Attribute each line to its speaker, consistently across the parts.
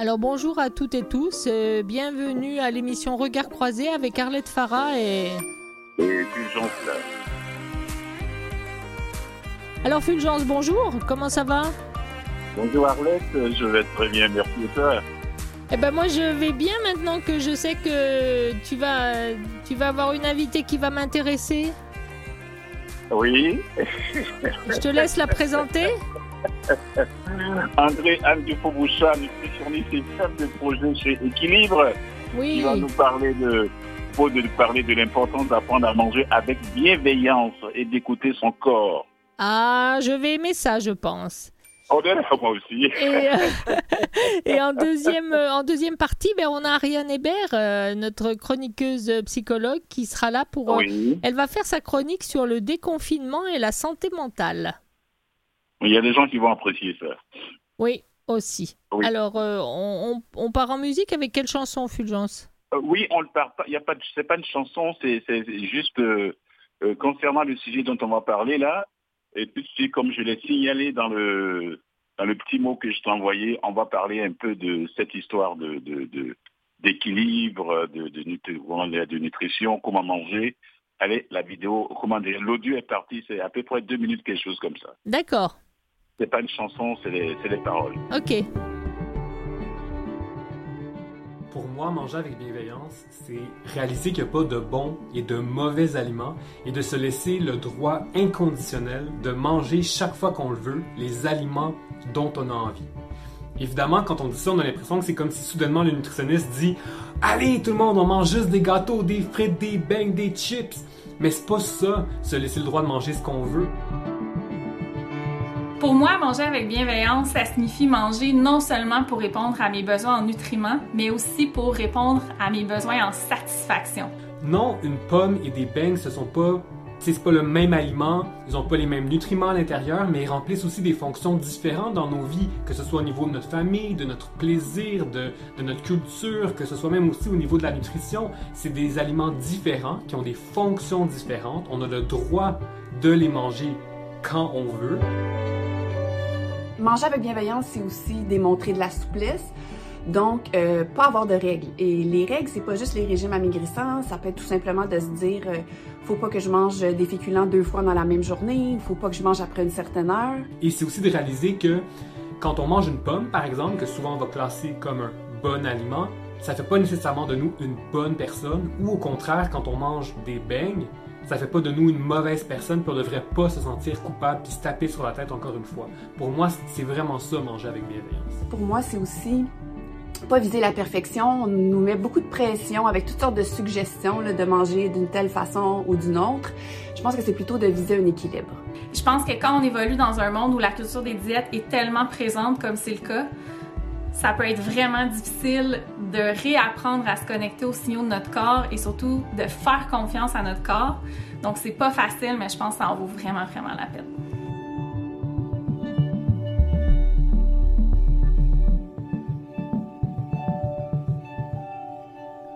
Speaker 1: Alors bonjour à toutes et tous, euh, bienvenue à l'émission Regard croisé avec Arlette Farah et...
Speaker 2: Et Fulgence là.
Speaker 1: Alors Fulgence, bonjour, comment ça va?
Speaker 2: Bonjour Arlette, je vais très bien, merci toi?
Speaker 1: Eh ben moi je vais bien maintenant que je sais que tu vas, tu vas avoir une invitée qui va m'intéresser.
Speaker 2: Oui.
Speaker 1: Je te laisse la présenter.
Speaker 2: André Anne Dupont-Bouchard, nutritionniste et chef de projet chez Équilibre, qui
Speaker 1: Oui,
Speaker 2: va nous parler de, de nous parler de l'importance d'apprendre à manger avec bienveillance et d'écouter son corps.
Speaker 1: ah je vais aimer ça je pense.
Speaker 2: Oh, là, moi aussi.
Speaker 1: Et, euh, et en, deuxième, en deuxième partie, ben, on a Ariane Hébert, euh, notre chroniqueuse psychologue, qui sera là pour... euh,
Speaker 2: Oui.
Speaker 1: Elle va faire sa chronique sur le déconfinement et la santé mentale.
Speaker 2: Il y a des gens qui vont apprécier ça.
Speaker 1: Oui, aussi.
Speaker 2: Oui.
Speaker 1: Alors, euh, on, on- on part en musique avec quelle chanson, Fulgence?
Speaker 2: Euh, oui, on le part pas. Il y a pas. de- C'est pas une chanson. C'est juste euh, concernant le sujet dont on va parler là. Et tout de suite, comme je l'ai signalé dans le dans le petit mot que je t'ai envoyé, on va parler un peu de cette histoire de de- de- d'équilibre, de, de, dire, de nutrition, comment manger. Allez, la vidéo, comment dire, l'audio est parti, c'est à peu près deux minutes, quelque chose comme ça.
Speaker 1: D'accord,
Speaker 2: C'est pas une chanson, c'est les, c'est les paroles.
Speaker 1: ok.
Speaker 3: Pour moi, manger avec bienveillance, c'est réaliser qu'il n'y a pas de bons et de mauvais aliments et de se laisser le droit inconditionnel de manger chaque fois qu'on le veut les aliments dont on a envie. Évidemment, quand on dit ça, on a l'impression que c'est comme si soudainement le nutritionniste dit Allez, tout le monde, on mange juste des gâteaux, des frites, des beignes, des chips. Mais c'est pas ça, se laisser le droit de manger ce qu'on veut.
Speaker 4: Pour moi, manger avec bienveillance, ça signifie manger non seulement pour répondre à mes besoins en nutriments, mais aussi pour répondre à mes besoins en satisfaction.
Speaker 3: Non, une pomme et des beignes, ce sont pas. C'est pas le même aliment, ils ont pas les mêmes nutriments à l'intérieur, mais ils remplissent aussi des fonctions différentes dans nos vies, que ce soit au niveau de notre famille, de notre plaisir, de, de notre culture, que ce soit même aussi au niveau de la nutrition. C'est des aliments différents qui ont des fonctions différentes. On a le droit de les manger quand on veut.
Speaker 5: Manger avec bienveillance, c'est aussi démontrer de la souplesse. Donc, euh, pas avoir de règles. Et les règles, c'est pas juste les régimes amaigrissants. Ça peut être tout simplement de se dire, euh, faut pas que je mange des féculents deux fois dans la même journée. Faut pas que je mange après une certaine heure.
Speaker 3: Et c'est aussi de réaliser que quand on mange une pomme, par exemple, que souvent on va classer comme un bon aliment, ça fait pas nécessairement de nous une bonne personne, ou au contraire, quand on mange des beignes, ça fait pas de nous une mauvaise personne, puis on devrait pas se sentir coupable puis se taper sur la tête encore une fois. Pour moi, c'est vraiment ça, manger avec bienveillance.
Speaker 5: Pour moi, c'est aussi pas viser la perfection. On nous met beaucoup de pression avec toutes sortes de suggestions là, de manger d'une telle façon ou d'une autre. Je pense que c'est plutôt de viser un équilibre.
Speaker 4: Je pense que quand on évolue dans un monde où la culture des diètes est tellement présente comme c'est le cas, ça peut être vraiment difficile de réapprendre à se connecter aux signaux de notre corps et surtout de faire confiance à notre corps. Donc c'est pas facile, mais je pense que ça en vaut vraiment, vraiment la peine.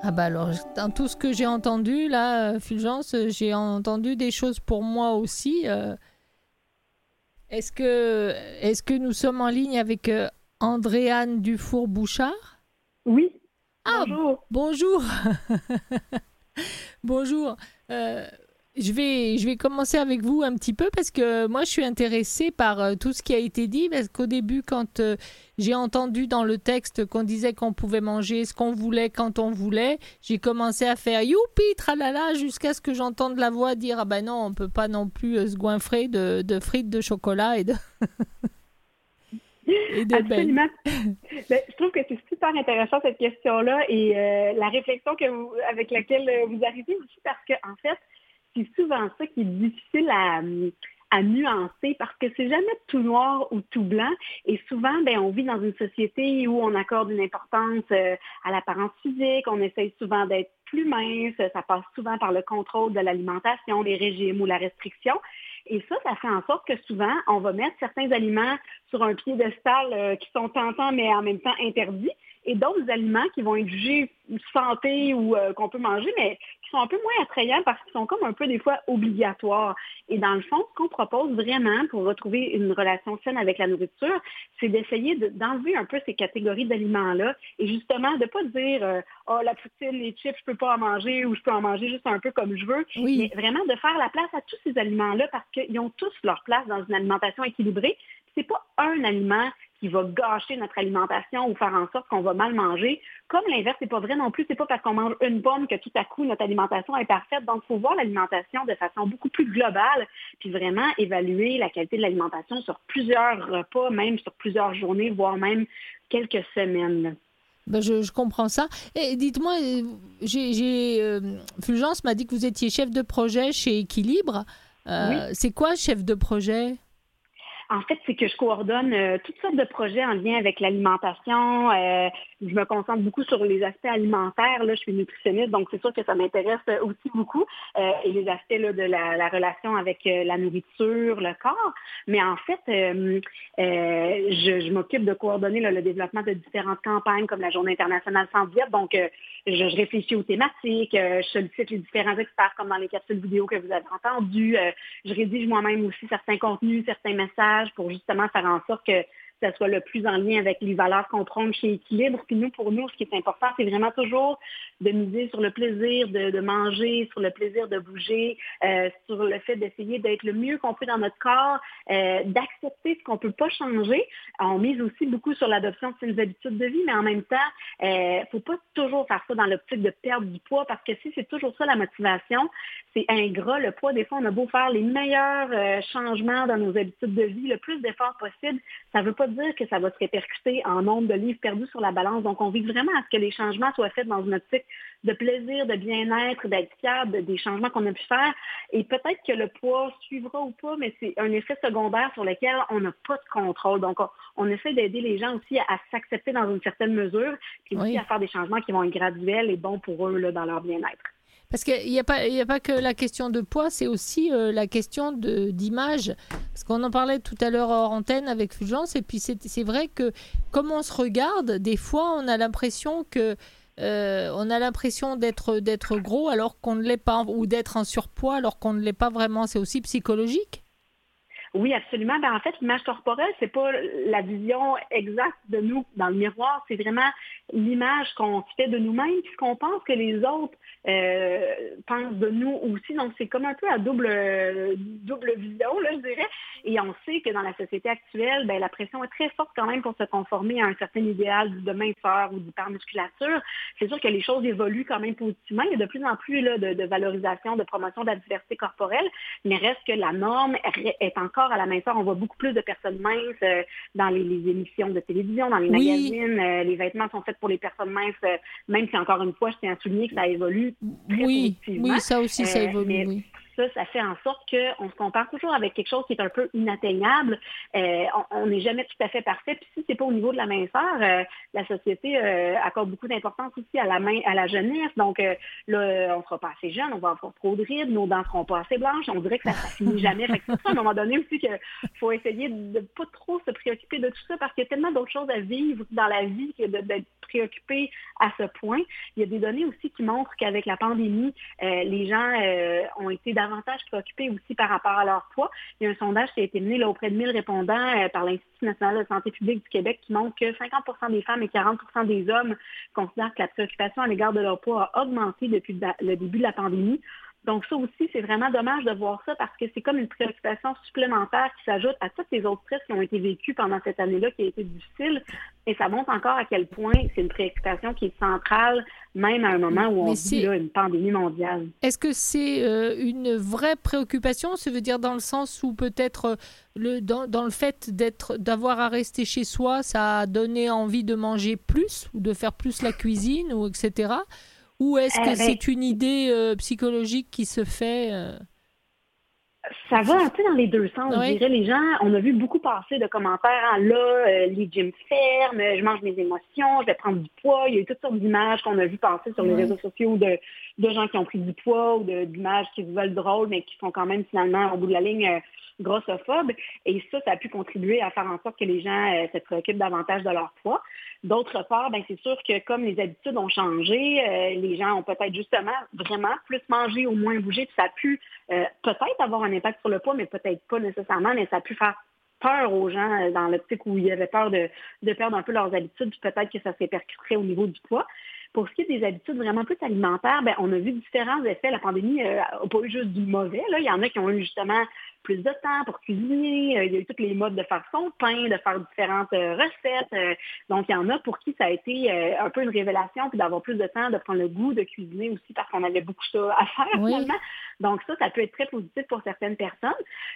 Speaker 1: Ah bah alors, dans tout ce que j'ai entendu, là, euh, Fulgence, euh, j'ai entendu des choses pour moi aussi. euh. Est-ce que, est que nous sommes en ligne avec Andréane Dufour-Bouchard
Speaker 6: Oui.
Speaker 1: Ah,
Speaker 6: Bonjour.
Speaker 1: Bonjour. Bonjour. Euh, je, vais, je vais commencer avec vous un petit peu parce que moi, je suis intéressée par euh, tout ce qui a été dit. Parce qu'au début, quand euh, j'ai entendu dans le texte qu'on disait qu'on pouvait manger ce qu'on voulait quand on voulait, j'ai commencé à faire youpi, tralala, jusqu'à ce que j'entende la voix dire Ah ben non, on peut pas non plus euh, se goinfrer de, de frites de chocolat et de. et de beignes.
Speaker 6: Absolument. Ben, je trouve que c'est super intéressant cette question-là et euh, la réflexion que vous, avec laquelle euh, vous arrivez aussi parce que en fait, c'est souvent ça qui est difficile à, à nuancer parce que c'est jamais tout noir ou tout blanc et souvent ben on vit dans une société où on accorde une importance euh, à l'apparence physique, on essaye souvent d'être plus mince, ça passe souvent par le contrôle de l'alimentation, les régimes ou la restriction. Et ça, ça fait en sorte que souvent, on va mettre certains aliments sur un piédestal euh, qui sont tentants, mais en même temps interdits, et d'autres aliments qui vont être jugés santé ou euh, qu'on peut manger, mais sont un peu moins attrayants parce qu'ils sont comme un peu des fois obligatoires. Et dans le fond, ce qu'on propose vraiment pour retrouver une relation saine avec la nourriture, c'est d'essayer d'enlever un peu ces catégories d'aliments-là et justement de ne pas dire euh, oh la poutine, les chips, je peux pas en manger ou je peux en manger juste un peu comme je veux, mais vraiment de faire la place à tous ces aliments-là parce qu'ils ont tous leur place dans une alimentation équilibrée. C'est pas un aliment qui va gâcher notre alimentation ou faire en sorte qu'on va mal manger. Comme l'inverse n'est pas vrai non plus, c'est pas parce qu'on mange une pomme que tout à coup notre alimentation est parfaite. Donc, il faut voir l'alimentation de façon beaucoup plus globale, puis vraiment évaluer la qualité de l'alimentation sur plusieurs repas, même sur plusieurs journées, voire même quelques semaines.
Speaker 1: Ben je, comprends ça. Et dites-moi, euh, j'ai, euh, Fulgence m'a dit que vous étiez chef de projet chez Équilibre. Euh, c'est quoi chef de projet?
Speaker 6: En fait, c'est que je coordonne euh, toutes sortes de projets en lien avec l'alimentation. Euh, je me concentre beaucoup sur les aspects alimentaires. Là, je suis nutritionniste, donc c'est sûr que ça m'intéresse aussi beaucoup. Euh, et les aspects de la, relation avec la nourriture, le corps. Mais en fait, je, m'occupe de coordonner le développement de différentes campagnes comme la Journée internationale sans diète. Donc, je, réfléchis aux thématiques, je sollicite les différents experts comme dans les capsules vidéo que vous avez entendues. je rédige moi-même aussi certains contenus, certains messages pour justement faire en sorte que ça soit le plus en lien avec les valeurs qu'on prend chez Équilibre. Puis nous, pour nous, ce qui est important, c'est vraiment toujours de miser sur le plaisir de, manger, sur le plaisir de bouger, euh, sur le fait d'essayer d'être le mieux qu'on peut dans notre corps, euh, d'accepter ce qu'on ne peut pas changer. On mise aussi beaucoup sur l'adoption de ces habitudes de vie, mais en même temps, il euh, ne faut pas toujours faire ça dans l'optique de perdre du poids, parce que si c'est toujours ça la motivation, c'est ingrat. Le poids, des fois, on a beau faire les meilleurs changements dans nos habitudes de vie, le plus d'efforts possible, ça ne veut pas dire que ça va se répercuter en nombre de livres perdus sur la balance. Donc, on vise vraiment à ce que les changements soient faits dans une optique de plaisir, de bien-être, d'être fier des changements qu'on a pu faire. Et peut-être que le poids suivra ou pas, mais c'est un effet secondaire sur lequel on n'a pas de contrôle. Donc, on, essaie d'aider les gens aussi à, s'accepter dans une certaine mesure, puis aussi à faire des changements qui vont être graduels et bons pour eux là, dans leur bien-être.
Speaker 1: Parce qu'il n'y a, pas, que la question de poids, c'est aussi euh, la question d'image. Parce qu'on en parlait tout à l'heure hors antenne avec Fulgence, et puis c'est vrai que comme on se regarde, des fois on a l'impression que euh, a l'impression d'être d'être gros alors qu'on ne l'est pas, ou d'être en surpoids alors qu'on ne l'est pas vraiment. C'est aussi psychologique.
Speaker 6: Oui, absolument. Ben, en fait, l'image corporelle, c'est pas la vision exacte de nous dans le miroir, c'est vraiment l'image qu'on fait de nous-mêmes, puisqu'on pense que les autres euh, pensent de nous aussi. Donc, c'est comme un peu à double, double vision, là, je dirais. Et on sait que dans la société actuelle, ben, la pression est très forte quand même pour se conformer à un certain idéal de minceur ou d'hypermusculature. C'est sûr que les choses évoluent quand même positivement. Il y a de plus en plus là, de, de valorisation, de promotion de la diversité corporelle, mais reste que la norme est encore à la minceur. On voit beaucoup plus de personnes minces euh, dans les, émissions de télévision, dans les magazines. Euh, les vêtements sont faits pour les personnes minces, euh, même si encore une fois, je tiens à souligner que ça évolue très
Speaker 1: oui, Oui, ça aussi, ça évolue. oui
Speaker 6: ça, ça fait en sorte qu'on se compare toujours avec quelque chose qui est un peu inatteignable. Euh, on n'est jamais tout à fait parfait. Puis si c'est pas au niveau de la minceur, euh, la société euh, accorde beaucoup d'importance aussi à la main, à la jeunesse. Donc là, on sera pas assez jeune, on va avoir trop de rides, nos dents seront pas assez blanches. On dirait que ça, ne finit jamais. fait que c'est ça, à un moment donné aussi qu'il faut essayer de pas trop se préoccuper de tout ça parce qu'il y a tellement d'autres choses à vivre dans la vie que d'être préoccupé à ce point. Il y a des données aussi qui montrent qu'avec la pandémie, les gens ont été davantage préoccupés aussi par rapport à leur poids. Il y a un sondage qui a été mené là, auprès de 1000 répondants euh, par l'Institut national de santé publique du Québec qui montre que 50% des femmes et 40% des hommes considèrent que la préoccupation à l'égard de leur poids a augmenté depuis le début de la pandémie. Donc ça aussi, c'est vraiment dommage de voir ça parce que c'est comme une préoccupation supplémentaire qui s'ajoute à toutes les autres stress qui ont été vécus pendant cette année-là qui a été difficile. Et ça montre encore à quel point c'est une préoccupation qui est centrale, même à un moment où on vit une pandémie mondiale.
Speaker 1: Est-ce que c'est euh, une vraie préoccupation? Ça veut dire dans le sens où peut-être euh, le, dans, dans, le fait d'être, d'avoir à rester chez soi, ça a donné envie de manger plus ou de faire plus la cuisine ou etc. Ou est-ce que euh, c'est ben, une idée euh, psychologique qui se fait euh?
Speaker 6: Ça va un peu dans les deux sens, je dirais. Les gens, on a vu beaucoup passer de commentaires. Hein, là, les gyms ferment, je mange mes émotions, je vais prendre du poids. Il y a eu toutes sortes d'images qu'on a vu passer sur les réseaux sociaux de, de gens qui ont pris du poids ou d'images qui se veulent drôles, mais qui sont quand même finalement, au bout de la ligne, grossophobe. Et ça, ça a pu contribuer à faire en sorte que les gens euh, se préoccupent davantage de leur poids. D'autre part, ben, c'est sûr que comme les habitudes ont changé, euh, les gens ont peut-être justement vraiment plus mangé ou moins bougé, puis ça a pu euh, peut-être avoir un impact sur le poids, mais peut-être pas nécessairement, mais ça a pu faire peur aux gens dans l'optique où ils avaient peur de, de perdre un peu leurs habitudes, puis peut-être que ça s'est percuterait au niveau du poids. Pour ce qui est des habitudes vraiment plus alimentaires, ben, on a vu différents effets. La pandémie n'a pas eu juste du mauvais. Là. Il y en a qui ont eu justement plus de temps pour cuisiner. Euh, il y a eu tous les modes de faire son pain, de faire différentes euh, recettes. Euh, donc, il y en a pour qui ça a été un peu une révélation, puis d'avoir plus de temps, de prendre le goût de cuisiner aussi parce qu'on avait beaucoup ça à faire finalement. Donc, ça, ça peut être très positif pour certaines personnes.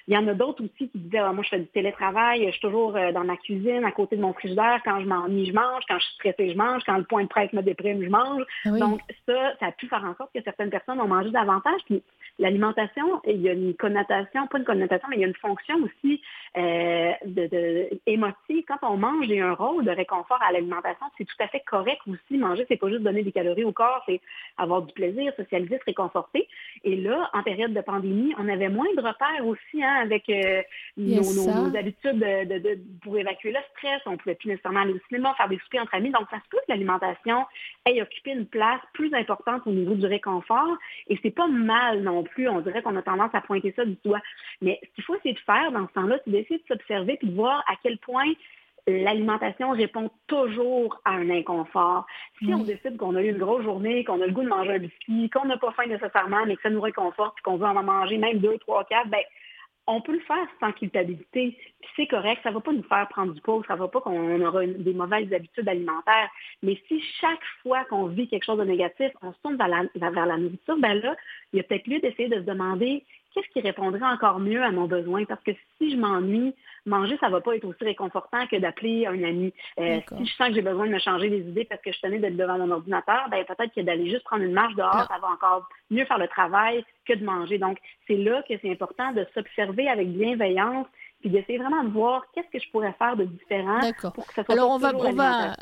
Speaker 6: Il y en a d'autres aussi qui disaient, ah, moi, je fais du télétravail, je suis toujours dans ma cuisine, à côté de mon frigidaire. Quand je m'ennuie, je mange. Quand je suis stressée, je mange. Quand le point de presse me déprime, je mange. Ah Donc, ça, ça a pu faire en sorte que certaines personnes ont mangé davantage. Puis, l'alimentation, il y a une connotation, pas une connotation, mais il y a une fonction aussi euh, de, émotive. Quand on mange, il y a un rôle de réconfort à l'alimentation. C'est tout à fait correct aussi. Manger, c'est pas juste donner des calories au corps, c'est avoir du plaisir, socialiser, se réconforter. Et là, en période de pandémie, on avait moins de repères aussi hein, avec euh, nos, habitudes de, pour évacuer le stress. On pouvait plus nécessairement aller au cinéma, faire des soupers entre amis. Donc, ça se peut que l'alimentation ait occupé une place plus importante au niveau du réconfort. Et c'est pas mal non plus. On dirait qu'on a tendance à pointer ça du doigt. Mais ce qu'il faut essayer de faire dans ce temps-là, c'est d'essayer de s'observer puis de voir à quel point l'alimentation répond toujours à un inconfort. Si on décide qu'on a eu une grosse journée, qu'on a le goût de manger un biscuit, qu'on n'a pas faim nécessairement, mais que ça nous réconforte, qu'on veut en manger même deux, trois, quatre, ben on peut le faire sans culpabilité. Puis c'est correct, ça ne va pas nous faire prendre du poids, ça ne va pas qu'on aura des mauvaises habitudes alimentaires. Mais si chaque fois qu'on vit quelque chose de négatif, on se tourne vers la, vers la nourriture, ben là, il y a peut-être lieu d'essayer de se demander qu'est-ce qui répondrait encore mieux à mon besoin? Parce que si je m'ennuie, manger, ça ne va pas être aussi réconfortant que d'appeler un ami. Euh, si je sens que j'ai besoin de me changer les idées parce que je tenais d'être devant mon ordinateur, ben, peut-être que d'aller juste prendre une marche dehors, ça va encore mieux faire le travail que de manger. Donc, c'est là que c'est important de s'observer avec bienveillance puis d'essayer vraiment de voir qu'est-ce que je pourrais faire de différent pour que ça soit
Speaker 1: Alors, on va, on va...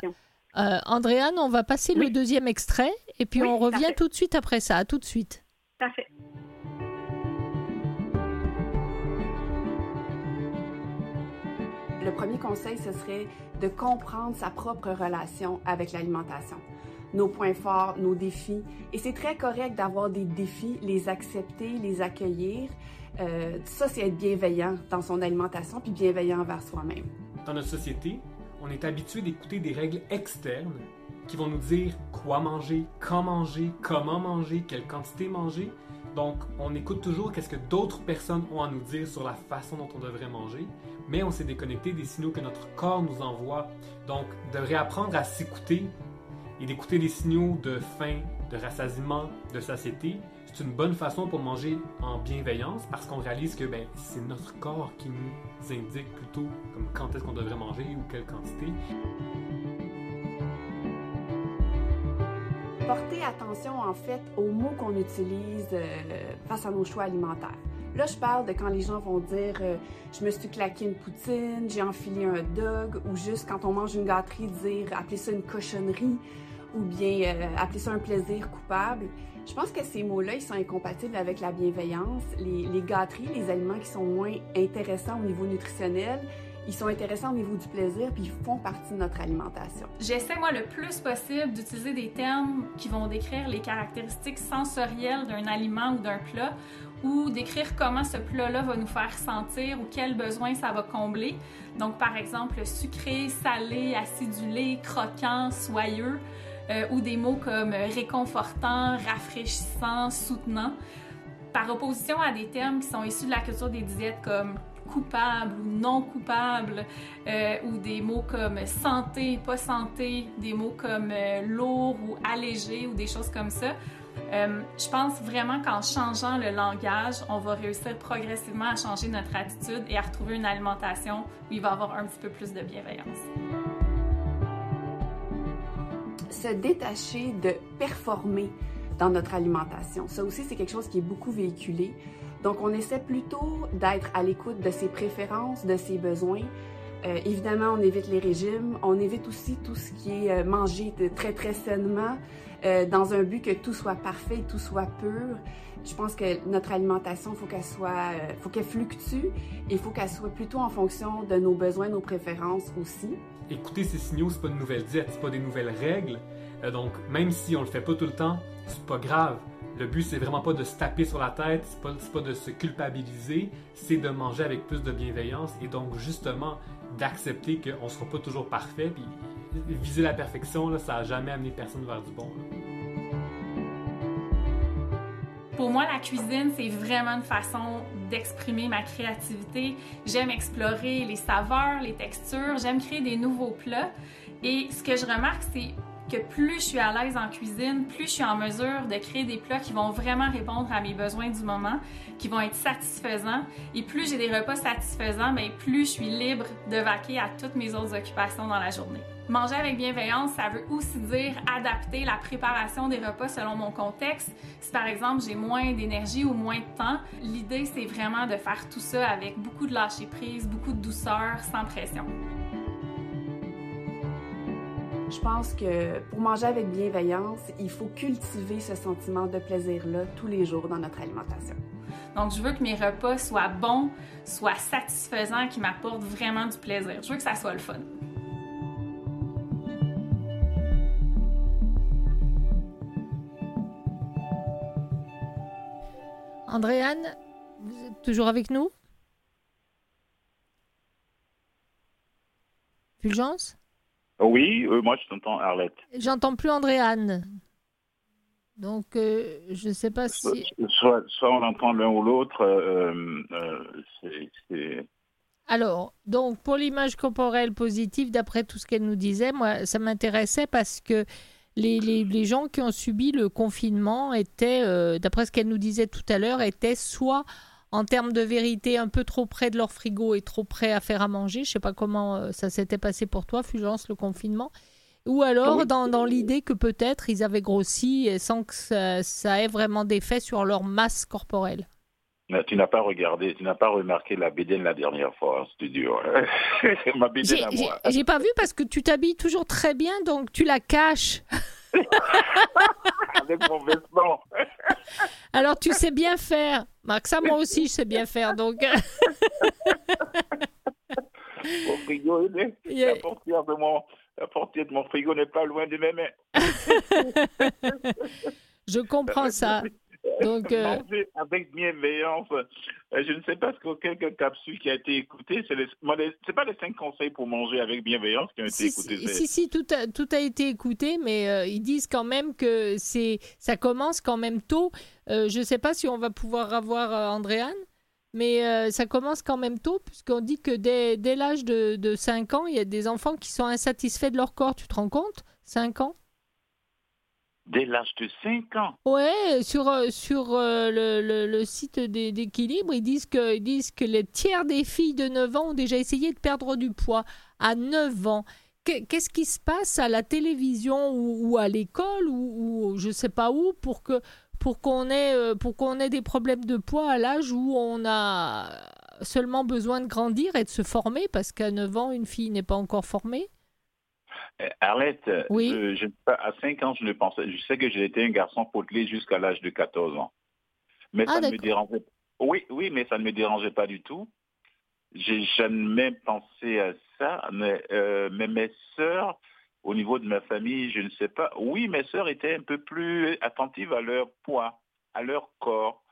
Speaker 1: Euh, Andréane, on va passer le deuxième extrait et puis on revient tout de suite après ça. À tout de suite.
Speaker 6: Parfait.
Speaker 5: Le premier conseil, ce serait de comprendre sa propre relation avec l'alimentation, nos points forts, nos défis. Et c'est très correct d'avoir des défis, les accepter, les accueillir. Euh, ça, c'est être bienveillant dans son alimentation, puis bienveillant envers soi-même.
Speaker 3: Dans notre société, on est habitué d'écouter des règles externes qui vont nous dire quoi manger, quand manger, comment manger, quelle quantité manger. Donc, on écoute toujours qu'est-ce que d'autres personnes ont à nous dire sur la façon dont on devrait manger, mais on s'est déconnecté des signaux que notre corps nous envoie. Donc, de réapprendre à s'écouter et d'écouter les signaux de faim, de rassasiement, de satiété, c'est une bonne façon pour manger en bienveillance parce qu'on réalise que ben, c'est notre corps qui nous indique plutôt quand est-ce qu'on devrait manger ou quelle quantité.
Speaker 5: Porter attention en fait aux mots qu'on utilise euh, face à nos choix alimentaires. Là, je parle de quand les gens vont dire euh, je me suis claqué une poutine, j'ai enfilé un dog, ou juste quand on mange une gâterie, dire appeler ça une cochonnerie, ou bien euh, appeler ça un plaisir coupable. Je pense que ces mots-là, ils sont incompatibles avec la bienveillance. Les, les gâteries, les aliments qui sont moins intéressants au niveau nutritionnel, ils sont intéressants au niveau du plaisir, puis ils font partie de notre alimentation.
Speaker 4: J'essaie, moi, le plus possible d'utiliser des termes qui vont décrire les caractéristiques sensorielles d'un aliment ou d'un plat, ou décrire comment ce plat-là va nous faire sentir ou quels besoins ça va combler. Donc, par exemple, sucré, salé, acidulé, croquant, soyeux, euh, ou des mots comme réconfortant, rafraîchissant, soutenant, par opposition à des termes qui sont issus de la culture des diètes comme coupable ou non coupable, euh, ou des mots comme santé, pas santé, des mots comme euh, lourd ou allégé ou des choses comme ça. Euh, je pense vraiment qu'en changeant le langage, on va réussir progressivement à changer notre attitude et à retrouver une alimentation où il va y avoir un petit peu plus de bienveillance.
Speaker 5: Se détacher de performer dans notre alimentation. Ça aussi, c'est quelque chose qui est beaucoup véhiculé. Donc, on essaie plutôt d'être à l'écoute de ses préférences, de ses besoins. Euh, évidemment, on évite les régimes, on évite aussi tout ce qui est euh, mangé très très sainement, euh, dans un but que tout soit parfait, tout soit pur. Je pense que notre alimentation, faut qu'elle soit, faut qu'elle fluctue et il faut qu'elle soit plutôt en fonction de nos besoins, nos préférences aussi.
Speaker 3: Écouter ces signaux, c'est pas une nouvelle diète, c'est pas des nouvelles règles. Donc, même si on le fait pas tout le temps, c'est pas grave. Le but, c'est vraiment pas de se taper sur la tête, c'est pas, pas de se culpabiliser, c'est de manger avec plus de bienveillance et donc justement d'accepter qu'on sera pas toujours parfait. Puis viser la perfection, ça a jamais amené personne vers du bon.
Speaker 4: Pour moi, la cuisine, c'est vraiment une façon d'exprimer ma créativité. J'aime explorer les saveurs, les textures, j'aime créer des nouveaux plats. Et ce que je remarque, c'est que plus je suis à l'aise en cuisine, plus je suis en mesure de créer des plats qui vont vraiment répondre à mes besoins du moment, qui vont être satisfaisants. Et plus j'ai des repas satisfaisants, ben, plus je suis libre de vaquer à toutes mes autres occupations dans la journée. Manger avec bienveillance, ça veut aussi dire adapter la préparation des repas selon mon contexte. Si par exemple j'ai moins d'énergie ou moins de temps, l'idée c'est vraiment de faire tout ça avec beaucoup de lâcher prise, beaucoup de douceur, sans pression.
Speaker 5: Je pense que pour manger avec bienveillance, il faut cultiver ce sentiment de plaisir-là tous les jours dans notre alimentation.
Speaker 4: Donc, je veux que mes repas soient bons, soient satisfaisants, qui m'apportent vraiment du plaisir. Je veux que ça soit le fun.
Speaker 1: Andréane, vous êtes toujours avec nous? Fulgence?
Speaker 2: Oui, euh, moi je t'entends, Arlette.
Speaker 1: J'entends plus Andréane. Donc, euh, je ne sais pas si.
Speaker 2: Soit, soit on entend l'un ou l'autre. Euh,
Speaker 1: Alors, donc, pour l'image corporelle positive, d'après tout ce qu'elle nous disait, moi, ça m'intéressait parce que les, les, les, gens qui ont subi le confinement étaient, d'après ce qu'elle nous disait tout à l'heure, étaient soit en termes de vérité un peu trop près de leur frigo et trop près à faire à manger. Je sais pas comment euh, ça s'était passé pour toi, Fulgence, le confinement. Ou alors dans, dans l'idée que peut-être ils avaient grossi sans que ça, ait vraiment d'effet sur leur masse corporelle.
Speaker 2: tu n'as pas regardé, tu n'as pas remarqué la bédaine la dernière fois en studio. Ma bédaine à moi.
Speaker 1: J'ai pas vu parce que tu t'habilles toujours très bien, donc tu la caches.
Speaker 2: Avec mon vêtement.
Speaker 1: Alors, tu sais bien faire. Marc, ça, moi aussi, je sais bien faire. Donc.
Speaker 2: mon frigo, la, portière de mon, la portière de mon frigo n'est pas loin de mes mains.
Speaker 1: je comprends ça. Donc, euh...
Speaker 2: avec bienveillance. Euh, je ne sais pas ce que quelques capsules qui a été écoutées. Ce n'est pas les cinq conseils pour manger avec bienveillance qui ont été écoutés.
Speaker 1: Si, si, tout a, tout a été écouté, mais euh, ils disent quand même que c'est, ça commence quand même tôt. Euh, je ne sais pas si on va pouvoir avoir Andréane, mais ça commence quand même tôt, puisqu'on dit que dès, dès l'âge de, de 5 ans, il y a des enfants qui sont insatisfaits de leur corps. Tu te rends compte? 5 ans?
Speaker 2: Dès l'âge de 5 ans.
Speaker 1: Ouais, sur, euh, sur euh, le, le, site d'équilibre, ils disent, que, ils disent que les tiers des filles de 9 ans ont déjà essayé de perdre du poids à 9 ans. Qu'est-ce qui se passe à la télévision ou, à l'école ou, je sais pas où pour pour qu'on ait euh, pour qu'on ait des problèmes de poids à l'âge où on a seulement besoin de grandir et de se former parce qu'à 9 ans une fille n'est pas encore formée?
Speaker 2: Euh, Arlette, je, à 5 ans, je ne pensais, je sais que j'ai été un garçon potelé jusqu'à l'âge de 14 ans. Mais ah, ça ne me dérangeait Oui, oui, mais ça ne me dérangeait pas du tout. J'ai jamais pensé à ça, mais, euh, mais mes sœurs, au niveau de ma famille, je ne sais pas. Oui, mes sœurs étaient un peu plus attentives à leur poids, à leur corps.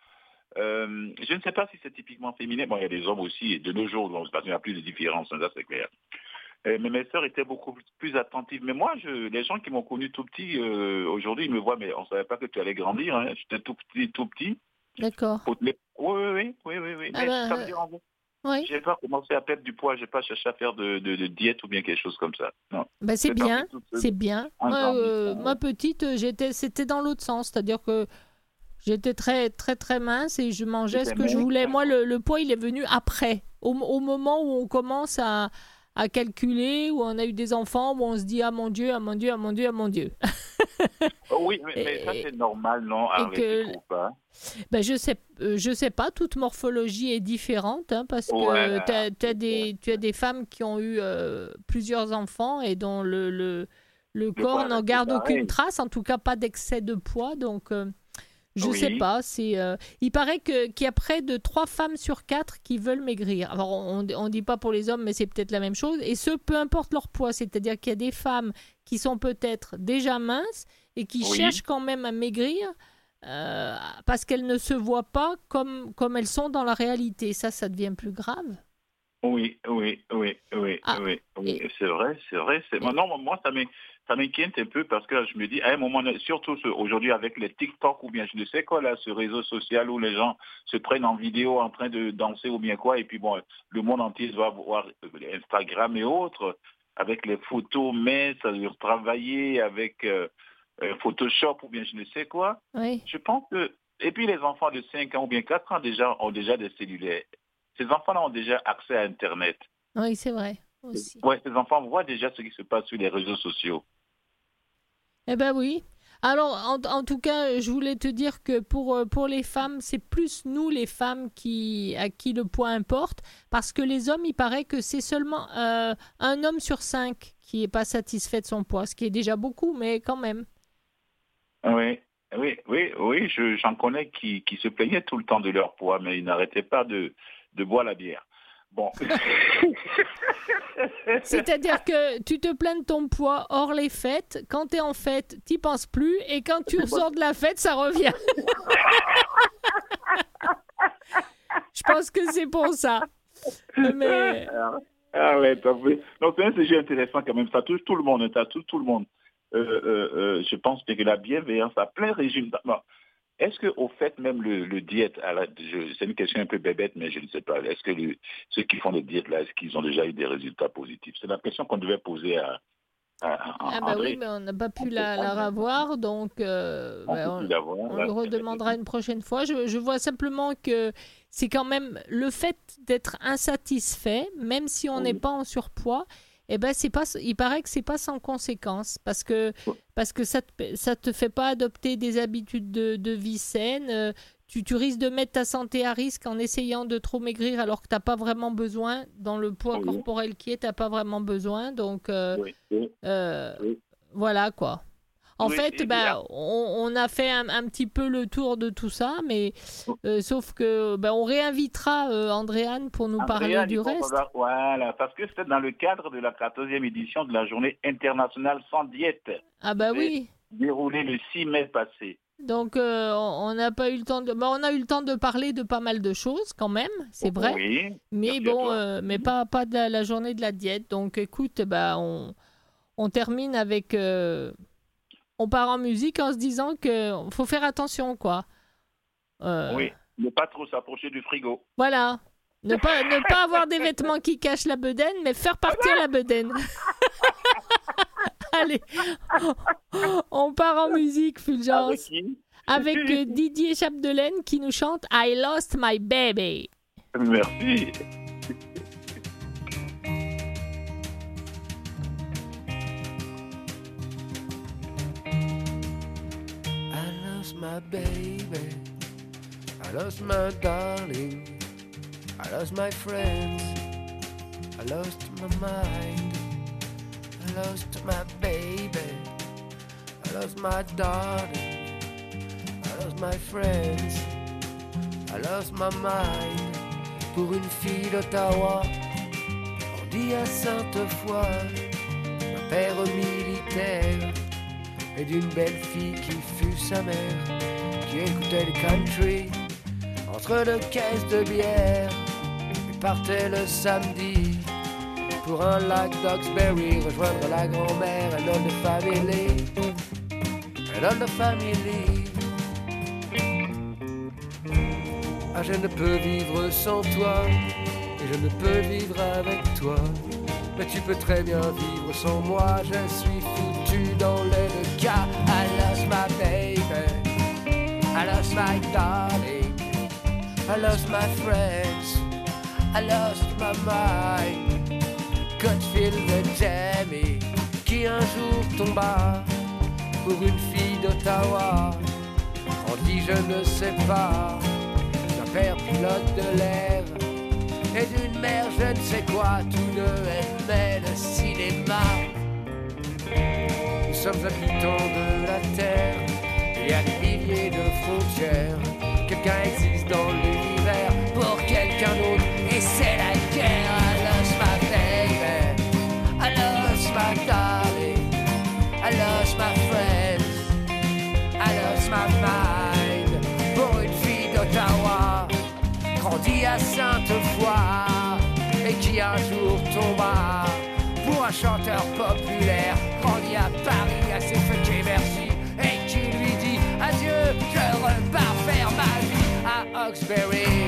Speaker 2: Euh, je ne sais pas si c'est typiquement féminin. Bon, il y a des hommes aussi, et de nos jours, il n'y a plus de différence, ça c'est clair. Euh, mais mes sœurs étaient beaucoup plus attentives. Mais moi, je, les gens qui m'ont connu tout petit, euh, aujourd'hui, ils me voient, mais on ne savait pas que tu allais grandir. Hein. J'étais tout petit, tout petit.
Speaker 1: D'accord.
Speaker 2: Oui, oui, oui, oui, oui. Ah mais bah, ça me dérange. Oui. J'ai pas commencé à perdre du poids, j'ai pas cherché à faire de, de, diète ou bien quelque chose comme ça. Non.
Speaker 1: Bah c'est bien, c'est bien. Moi, euh, ma petite, j'étais, c'était dans l'autre sens, c'est-à-dire que j'étais très, très, très mince et je mangeais ce que je voulais. Moi, le, le, poids, il est venu après, au, au moment où on commence à, à calculer, où on a eu des enfants, où on se dit ah mon Dieu, ah mon Dieu, ah mon Dieu, ah mon Dieu.
Speaker 2: oui, mais, ça c'est normal, non que, pas?
Speaker 1: Ben, je sais, euh, je sais pas. Toute morphologie est différente, hein, parce que tu as, des, tu as des femmes qui ont eu euh, plusieurs enfants et dont le, le, le, corps n'en garde aucune trace, en tout cas pas d'excès de poids, donc. Euh, Je
Speaker 2: Oui.
Speaker 1: sais pas. C'est. euh, il paraît que qu'il y a près de 3 femmes sur 4 qui veulent maigrir. Alors on on dit pas pour les hommes, mais c'est peut-être la même chose. Et ce, peu importe leur poids. C'est-à-dire qu'il y a des femmes qui sont peut-être déjà minces et qui
Speaker 2: Oui.
Speaker 1: cherchent quand même à maigrir. euh, parce qu'elles ne se voient pas comme, comme elles sont dans la réalité. Ça, ça devient plus grave.
Speaker 2: Oui, oui, oui, oui,
Speaker 1: Ah,
Speaker 2: oui, oui.
Speaker 1: et-
Speaker 2: C'est vrai, c'est vrai. C'est... Non, moi, ça m'in- ça m'inquiète un peu parce que je me dis, à un moment, surtout aujourd'hui avec les TikTok ou bien je ne sais quoi, là, ce réseau social où les gens se prennent en vidéo en train de danser ou bien quoi, et puis bon, le monde entier va voir Instagram et autres, avec les photos minces, travailler avec euh, euh, Photoshop ou bien je ne sais quoi.
Speaker 1: Oui.
Speaker 2: Je pense que, et puis les enfants de 5 ans ou bien 4 ans déjà ont déjà des cellulaires. Ces enfants-là ont déjà accès à Internet.
Speaker 1: Oui, c'est vrai. Aussi.
Speaker 2: Ouais, ces enfants voient déjà ce qui se passe sur les réseaux sociaux.
Speaker 1: Eh ben oui. Alors, en, en tout cas, je voulais te dire que pour, euh, pour les femmes, c'est plus nous, les femmes, qui, à qui le poids importe. Parce que les hommes, il paraît que c'est seulement euh, un homme sur cinq qui n'est pas satisfait de son poids, ce qui est déjà beaucoup, mais quand même.
Speaker 2: Oui, oui, oui, oui, je- j'en connais qui, qui se plaignaient tout le temps de leur poids, mais ils n'arrêtaient pas de, de boire la bière. Bon.
Speaker 1: C'est-à-dire que tu te plains de ton poids hors les fêtes. Quand tu es en fête, tu penses plus. Et quand tu ressors de la fête, ça revient. Je pense que c'est pour ça. Mais
Speaker 2: Ah ouais. Donc c'est un sujet intéressant quand même. Ça touche tout le monde, ça touche tout le monde. Euh, euh, euh, je pense que la bienveillance à plein régime. Bon, Est-ce que au fait même le, le diète, c'est une question un peu bébête, mais je ne sais pas. Est-ce que le- ceux qui font le diète là, est-ce qu'ils ont déjà eu des résultats positifs? C'est la question qu'on devait poser à, à
Speaker 1: Ah bah
Speaker 2: André.
Speaker 1: oui, mais on n'a pas pu la, la revoir, donc euh,
Speaker 2: On
Speaker 1: bah,
Speaker 2: là.
Speaker 1: lui redemandera une prochaine fois. Je, je vois simplement que c'est quand même le fait d'être insatisfait, même si on
Speaker 2: Oui.
Speaker 1: n'est pas en surpoids. Eh ben c'est pas, il paraît que c'est pas sans conséquence parce que parce que ça te, ça te fait pas adopter des habitudes de, de vie saines. euh, Tu, tu risques de mettre ta santé à risque en essayant de trop maigrir alors que t'as pas vraiment besoin dans le poids
Speaker 2: Oui.
Speaker 1: corporel qui est, t'as pas vraiment besoin. Donc euh,
Speaker 2: Oui, oui.
Speaker 1: euh. Voilà quoi. En
Speaker 2: Oui,
Speaker 1: fait, bah, on, on a fait un, un petit peu le tour de tout ça, mais euh, sauf que bah, on réinvitera euh, Andréane pour nous parler du reste.
Speaker 2: Voilà, parce que c'était dans le cadre de la 14e édition de la journée internationale sans diète,
Speaker 1: Ah bah oui.
Speaker 2: déroulée le 6 mai passé.
Speaker 1: Donc euh, on n'a pas eu le temps de, bah, on a eu le temps de parler de pas mal de choses quand même, c'est vrai.
Speaker 2: Oui.
Speaker 1: Mais bon, euh, mais pas pas de la, la journée de la diète. Donc écoute, bah on on termine avec, euh, on part en musique en se disant que faut faire attention quoi. Euh,
Speaker 2: Oui. Ne pas trop s'approcher du frigo.
Speaker 1: Voilà. Ne pas, ne pas avoir des vêtements qui cachent la bedaine, mais faire partir la bedaine. Allez, on part en musique,
Speaker 2: Avec
Speaker 1: Fulgence,
Speaker 2: qui?
Speaker 1: Avec euh, Didier Chapdelaine qui nous chante I Lost My Baby.
Speaker 2: Merci.
Speaker 7: My baby. I lost my darling. I lost my friends. I lost my mind. I lost my baby. I lost my darling. I lost my friends. I lost my mind. Pour une fille d'Ottawa, on dit à Sainte-Foy, un père militaire et d'une belle fille qui fut sa mère, qui écoutait le country entre deux caisses de bière et partait le samedi pour un lac d'Oxbury rejoindre la grand-mère, famille, un homme de famille. Ah, je ne peux vivre sans toi et je ne peux vivre avec toi. Mais tu peux très bien vivre sans moi, je suis foutu my darling, I lost my friends, I lost my mind. Godfield Jamie, qui un jour tomba pour une fille d'Ottawa. On dit je ne sais pas, d'un père pilote de l'air et d'une mère je ne sais quoi, tous deux aimaient le cinéma. Nous sommes habitants de la terre, Il y a des milliers de frontières. Quelqu'un existe dans l'univers pour quelqu'un d'autre. Et c'est la guerre. I lost my baby. I lost my darling. I lost my friends. I lost my mind. Pour une fille d'Ottawa, grandie à Sainte-Foy, et qui un jour tomba. Pour un chanteur populaire, vie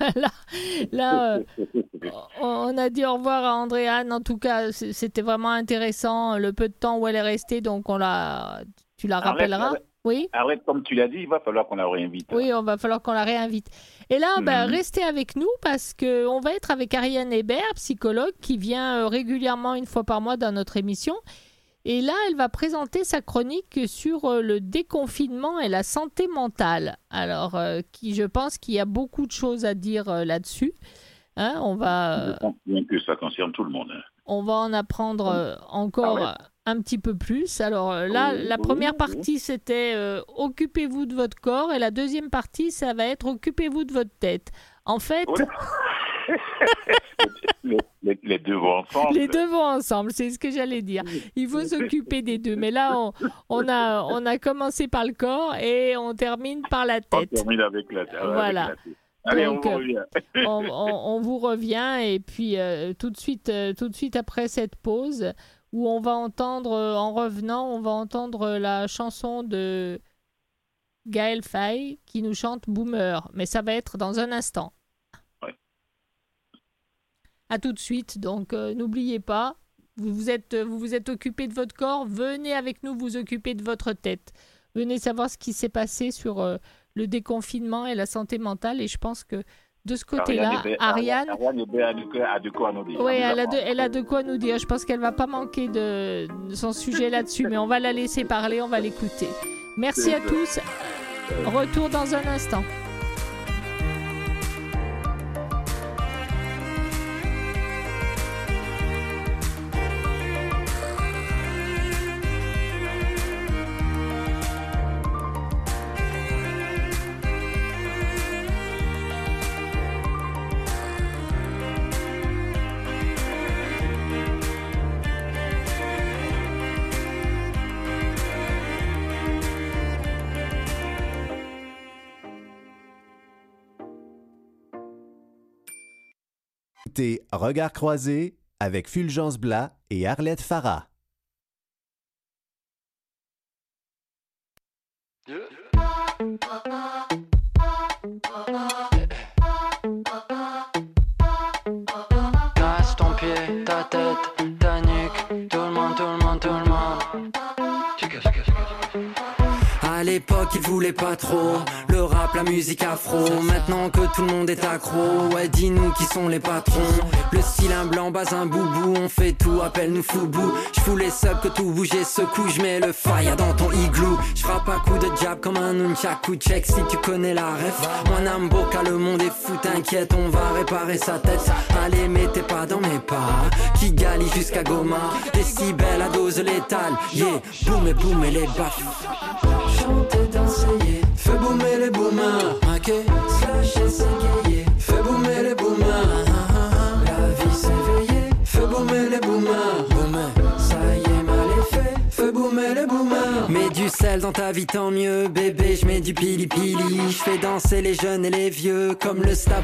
Speaker 1: là, là euh, on a dit au revoir à Andréane. En tout cas, c'était vraiment intéressant le peu de temps où elle est restée. Donc, on la, tu la rappelleras.
Speaker 2: Arlette.
Speaker 1: Oui.
Speaker 2: Arrête, comme tu l'as dit, il va falloir qu'on la réinvite.
Speaker 1: Oui, on va falloir qu'on la réinvite. Et là,
Speaker 2: Mhm.
Speaker 1: restez avec nous parce que on va être avec Ariane Hébert, psychologue, qui vient euh, régulièrement une fois par mois dans notre émission. Et là, elle va présenter sa chronique sur euh, le déconfinement et la santé mentale. Alors, euh, qui, je pense qu'il y a beaucoup de choses à dire euh, là-dessus. Hein, on va,
Speaker 2: Je pense bien que ça concerne tout le monde. hein.
Speaker 1: on va en apprendre euh, encore
Speaker 2: Ah ouais.
Speaker 1: un petit peu plus. Alors là,
Speaker 2: Oui,
Speaker 1: la
Speaker 2: oui,
Speaker 1: première
Speaker 2: oui.
Speaker 1: partie, c'était euh, occupez-vous de votre corps et la deuxième partie, ça va être occupez-vous de votre tête. En fait.
Speaker 2: Les, les- les deux vont ensemble.
Speaker 1: les deux vont ensemble, c'est ce que j'allais dire. Il faut s'occuper des deux. Mais là, on, on a, on a commencé par le corps et on termine par la
Speaker 2: On
Speaker 1: tête.
Speaker 2: termine avec la, avec
Speaker 1: Voilà.
Speaker 2: la tête. Allez,
Speaker 1: Donc,
Speaker 2: on
Speaker 1: euh,
Speaker 2: revient.
Speaker 1: on, on- on vous revient et puis euh, tout de suite, euh, tout de suite après cette pause où on va entendre, euh, en revenant, on va entendre euh, la chanson de Gaël Faye qui nous chante Boomer, mais ça va être dans un instant. À tout de suite, donc euh, n'oubliez pas, vous vous êtes, vous vous êtes occupé de votre corps, venez avec nous vous occuper de votre tête. Venez savoir ce qui s'est passé sur euh, le déconfinement et la santé mentale et je pense que de ce côté-là,
Speaker 2: Ariane,
Speaker 1: Ariane,
Speaker 2: a de quoi- nous dire.
Speaker 1: oui, elle a, de, elle a de quoi nous dire. Je pense qu'elle va pas manquer de, de son sujet là-dessus, mais on va la laisser parler, on va l'écouter. Merci à tous. Retour dans un instant.
Speaker 8: Écoutez Regard croisé avec Fulgence Blas et Arlette Farah.
Speaker 9: L'époque, ils voulaient pas trop le rap, la musique afro. Maintenant que tout le monde est accro, ouais, dis-nous qui sont les patrons. Le un blanc, bas un boubou, on fait tout, appelle-nous foubou. J'fous les subs que tout bouge et secoue, j'mets le fire dans ton igloo. J'frappe à coup de jab comme un nunchaku, check si tu connais la ref. Moi, Namboka, le monde est fou, t'inquiète, on va réparer sa tête. Allez, mettez pas dans mes pas, qui galie jusqu'à Goma. Décibels à dose létale, yeah, boum et boum et les baffes. Fais boomer les boomers, ok Slasher, s'égayer. Fais boomer les boomers dans ta vie, tant mieux. Bébé, je mets du pili pili. Je fais danser les jeunes et les vieux, comme le staff.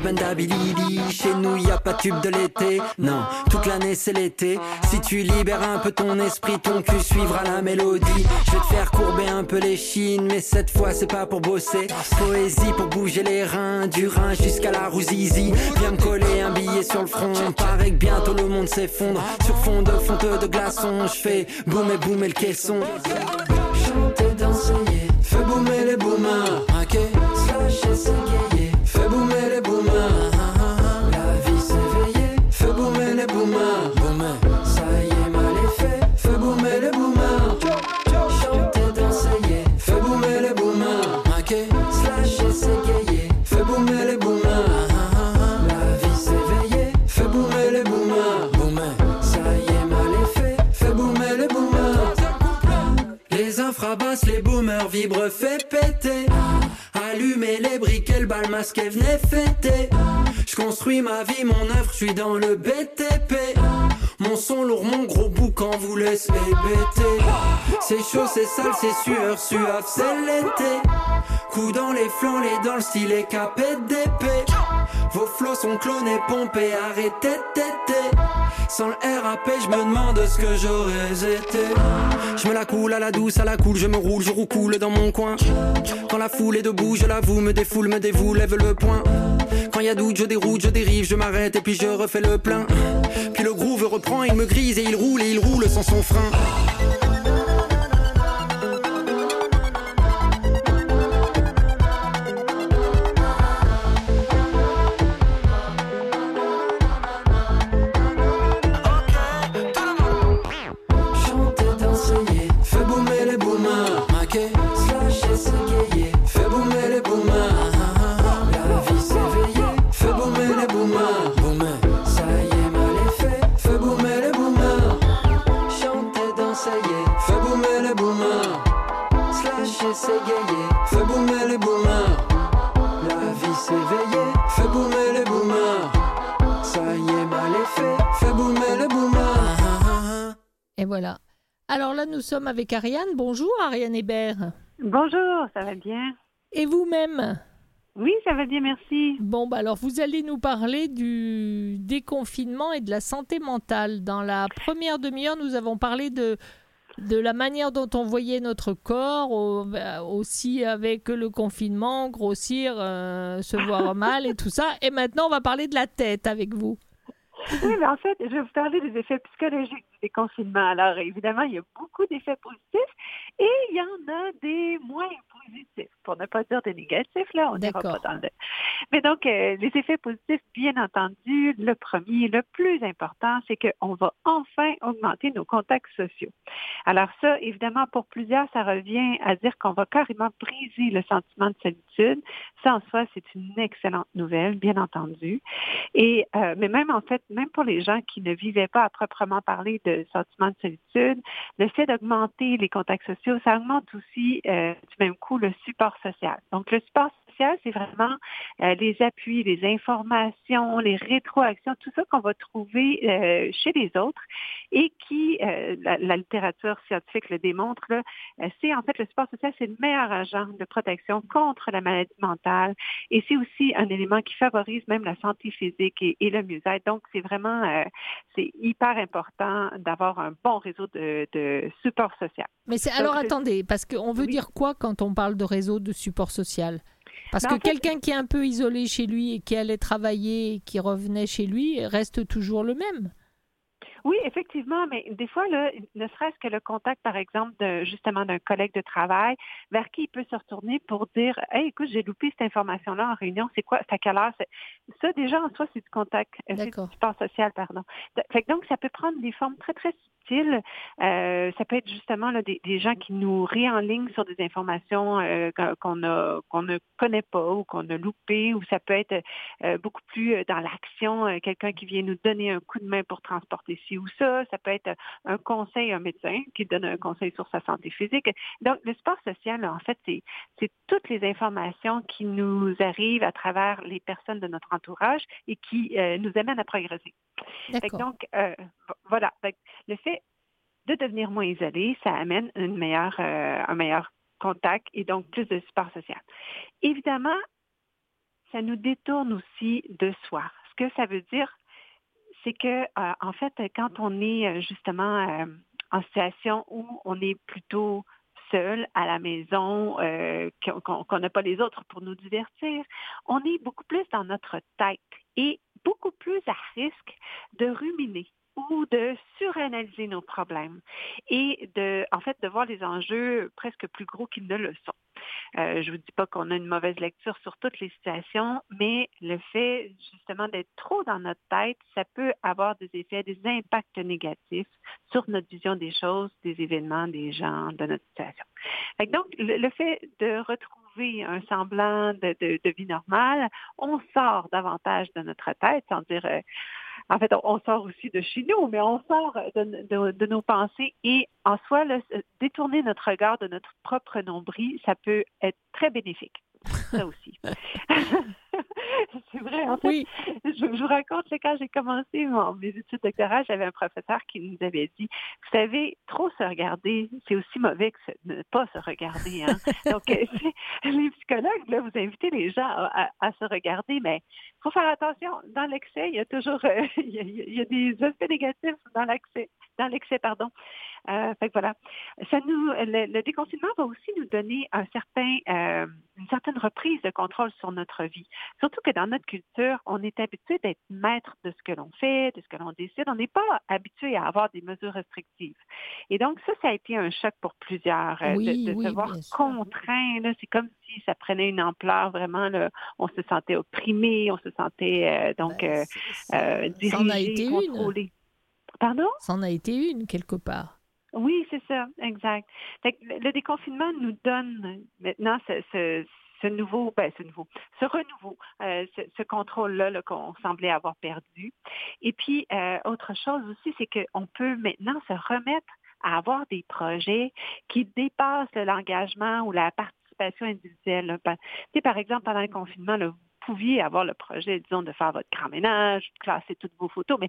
Speaker 9: Chez nous, y a pas de tube de l'été. Non, toute l'année c'est l'été. Si tu libères un peu ton esprit, ton cul suivra la mélodie. Je vais te faire courber un peu les chines, mais cette fois c'est pas pour bosser. Poésie pour bouger les reins, du rein jusqu'à la rouzizi. Viens me coller un billet sur le front. Paraît que bientôt le monde s'effondre. Sur fond de fonte de glaçons, je fais boum et boum et le caisson. les boomers. Raquette, sachez briquets, le bal masqué, venez fêter. Je construis ma vie, mon œuvre, je suis dans le BTP. Mon son lourd, mon gros boucan vous laisse hébéter. Chaud, c'est sale, c'est sueur, suave, c'est l'été. Coup dans les flancs, les dans le style et capé d'épée. Vos flots sont clonés, pompés, arrêtez téter. Sans le RAP, je me demande ce que j'aurais été. Je me la coule à la douce, à la cool, je me roule, je roucoule dans mon coin. Quand la foule est debout, je l'avoue, me défoule, me dévoue, lève le poing. Quand y a doute, je déroute, je dérive, je m'arrête et puis je refais le plein. Puis le groove reprend, il me grise et il roule et il roule sans son frein. Et
Speaker 1: voilà. Alors là, nous sommes avec Ariane. Bonjour, Ariane Hébert.
Speaker 10: Bonjour, ça va bien?
Speaker 1: Et vous-même?
Speaker 10: Oui, ça va bien, merci.
Speaker 1: Bon, bah alors vous allez nous parler du déconfinement et de la santé mentale. Dans la première demi-heure, nous avons parlé de, de la manière dont on voyait notre corps, au- bah, aussi avec le confinement, grossir, euh, se voir mal et tout ça. Et maintenant, on va parler de la tête avec vous.
Speaker 10: Oui, mais en fait, je vais vous parler des effets psychologiques du déconfinement. Alors, évidemment, il y a beaucoup d'effets positifs et il y en a des moins positifs, pour ne pas dire des négatifs, là, on n'ira pas dans le... Mais donc, euh, les effets positifs, bien entendu, le premier, le plus important, c'est qu'on va enfin augmenter nos contacts sociaux. Alors ça, évidemment, pour plusieurs, ça revient à dire qu'on va carrément briser le sentiment de solitude. Ça, en soi, c'est une excellente nouvelle, bien entendu. Et euh, mais même en fait, même pour les gens qui ne vivaient pas à proprement parler de sentiment de solitude, le fait d'augmenter les contacts sociaux, ça augmente aussi euh, du même coup le support social. Donc le support social, c'est vraiment euh, les appuis, les informations, les rétroactions, tout ça qu'on va trouver euh, chez les autres et qui, euh, la, la littérature scientifique le démontre, c'est en fait le support social, c'est le meilleur agent de protection contre la maladie mentale et c'est aussi un élément qui favorise même la santé physique et, et le mieux-être. Donc, c'est vraiment, c'est hyper important d'avoir un bon réseau de, de support social.
Speaker 1: Mais c'est alors attendez, parce qu'on veut
Speaker 10: Oui.
Speaker 1: dire quoi quand on parle de réseau de support social? Parce
Speaker 10: Ben,
Speaker 1: que quelqu'un qui est un peu isolé chez lui et qui allait travailler et qui revenait chez lui reste toujours le même.
Speaker 10: Oui, effectivement, mais des fois, là, ne serait-ce que le contact, par exemple, de, justement d'un collègue de travail vers qui il peut se retourner pour dire Hey, écoute, j'ai loupé cette information-là en réunion, c'est quoi, c'est à quelle heure? Ça, déjà, en soi, c'est du contact, euh, c'est du support social, pardon. De- fait que donc, ça peut prendre des formes très, très Euh, ça peut être justement des, gens qui nous réenlignent sur des informations euh, qu'on- ne connaît pas ou qu'on a loupées, ou ça peut être euh, beaucoup plus dans l'action, quelqu'un qui vient nous donner un coup de main pour transporter ci ou ça. Ça peut être un conseil, un médecin qui donne un conseil sur sa santé physique. Donc, le sport social, en fait, c'est toutes les informations qui nous arrivent à travers les personnes de notre entourage et qui nous amènent à progresser. Donc, euh, vo- voilà. Fait le fait de devenir moins isolé, ça amène une meilleure, euh, un meilleur contact et donc plus de support social. Évidemment, ça nous détourne aussi de soi. Ce que ça veut dire, c'est que, euh, en fait, quand on est justement en situation où on est plutôt seul à la maison, qu'on n'a pas les autres pour nous divertir, on est beaucoup plus dans notre tête et beaucoup plus à risque de ruminer ou de suranalyser nos problèmes et de, en fait, de voir les enjeux presque plus gros qu'ils ne le sont. Euh, je ne vous dis pas qu'on a une mauvaise lecture sur toutes les situations, mais le fait justement d'être trop dans notre tête, ça peut avoir des effets, des impacts négatifs sur notre vision des choses, des événements, des gens, de notre situation. donc, le, fait de retrouver un semblant de, vie normale, on sort davantage de notre tête, sans dire euh, en fait, on, sort aussi de chez nous, mais on sort de, nos pensées et en soi, détourner notre regard de notre propre nombril, ça peut être très bénéfique. Ça aussi. c'est vrai. En fait, je, vous raconte, quand j'ai commencé mes études doctorales, j'avais un professeur qui nous avait dit, vous savez, trop se regarder, c'est aussi mauvais que ne pas se regarder. Hein. Donc, euh, les psychologues, là, vous invitez les gens à, se regarder, mais il faut faire attention. Dans l'excès, il y a toujours euh, il, y a, des aspects négatifs dans l'excès, dans l'excès, pardon. Euh, fait que voilà. Ça nous, le, déconfinement va aussi nous donner un certain, euh, une certaine reprise de contrôle sur notre vie. Surtout que dans notre culture, on est habitué d'être maître de ce que l'on fait, de ce que l'on décide. On n'est pas habitué à avoir des mesures restrictives. Et donc, ça, ça a été un choc pour plusieurs. Euh, de, se voir contraint, c'est comme si ça prenait une ampleur vraiment. Là, on se sentait opprimé, on se sentait donc ben, dirigé, contrôlé. Pardon?
Speaker 1: Ça en a été une quelque part.
Speaker 10: Oui, c'est ça, exact. le déconfinement nous donne maintenant ce, nouveau, ben, ce nouveau, ce renouveau, euh, ce, contrôle-là qu'on semblait avoir perdu. Et puis, euh, autre chose aussi, c'est qu'on peut maintenant se remettre à avoir des projets qui dépassent l'engagement ou la participation individuelle. par exemple, pendant le confinement, là, pouviez avoir le projet, disons, de faire votre grand ménage, de classer toutes vos photos, mais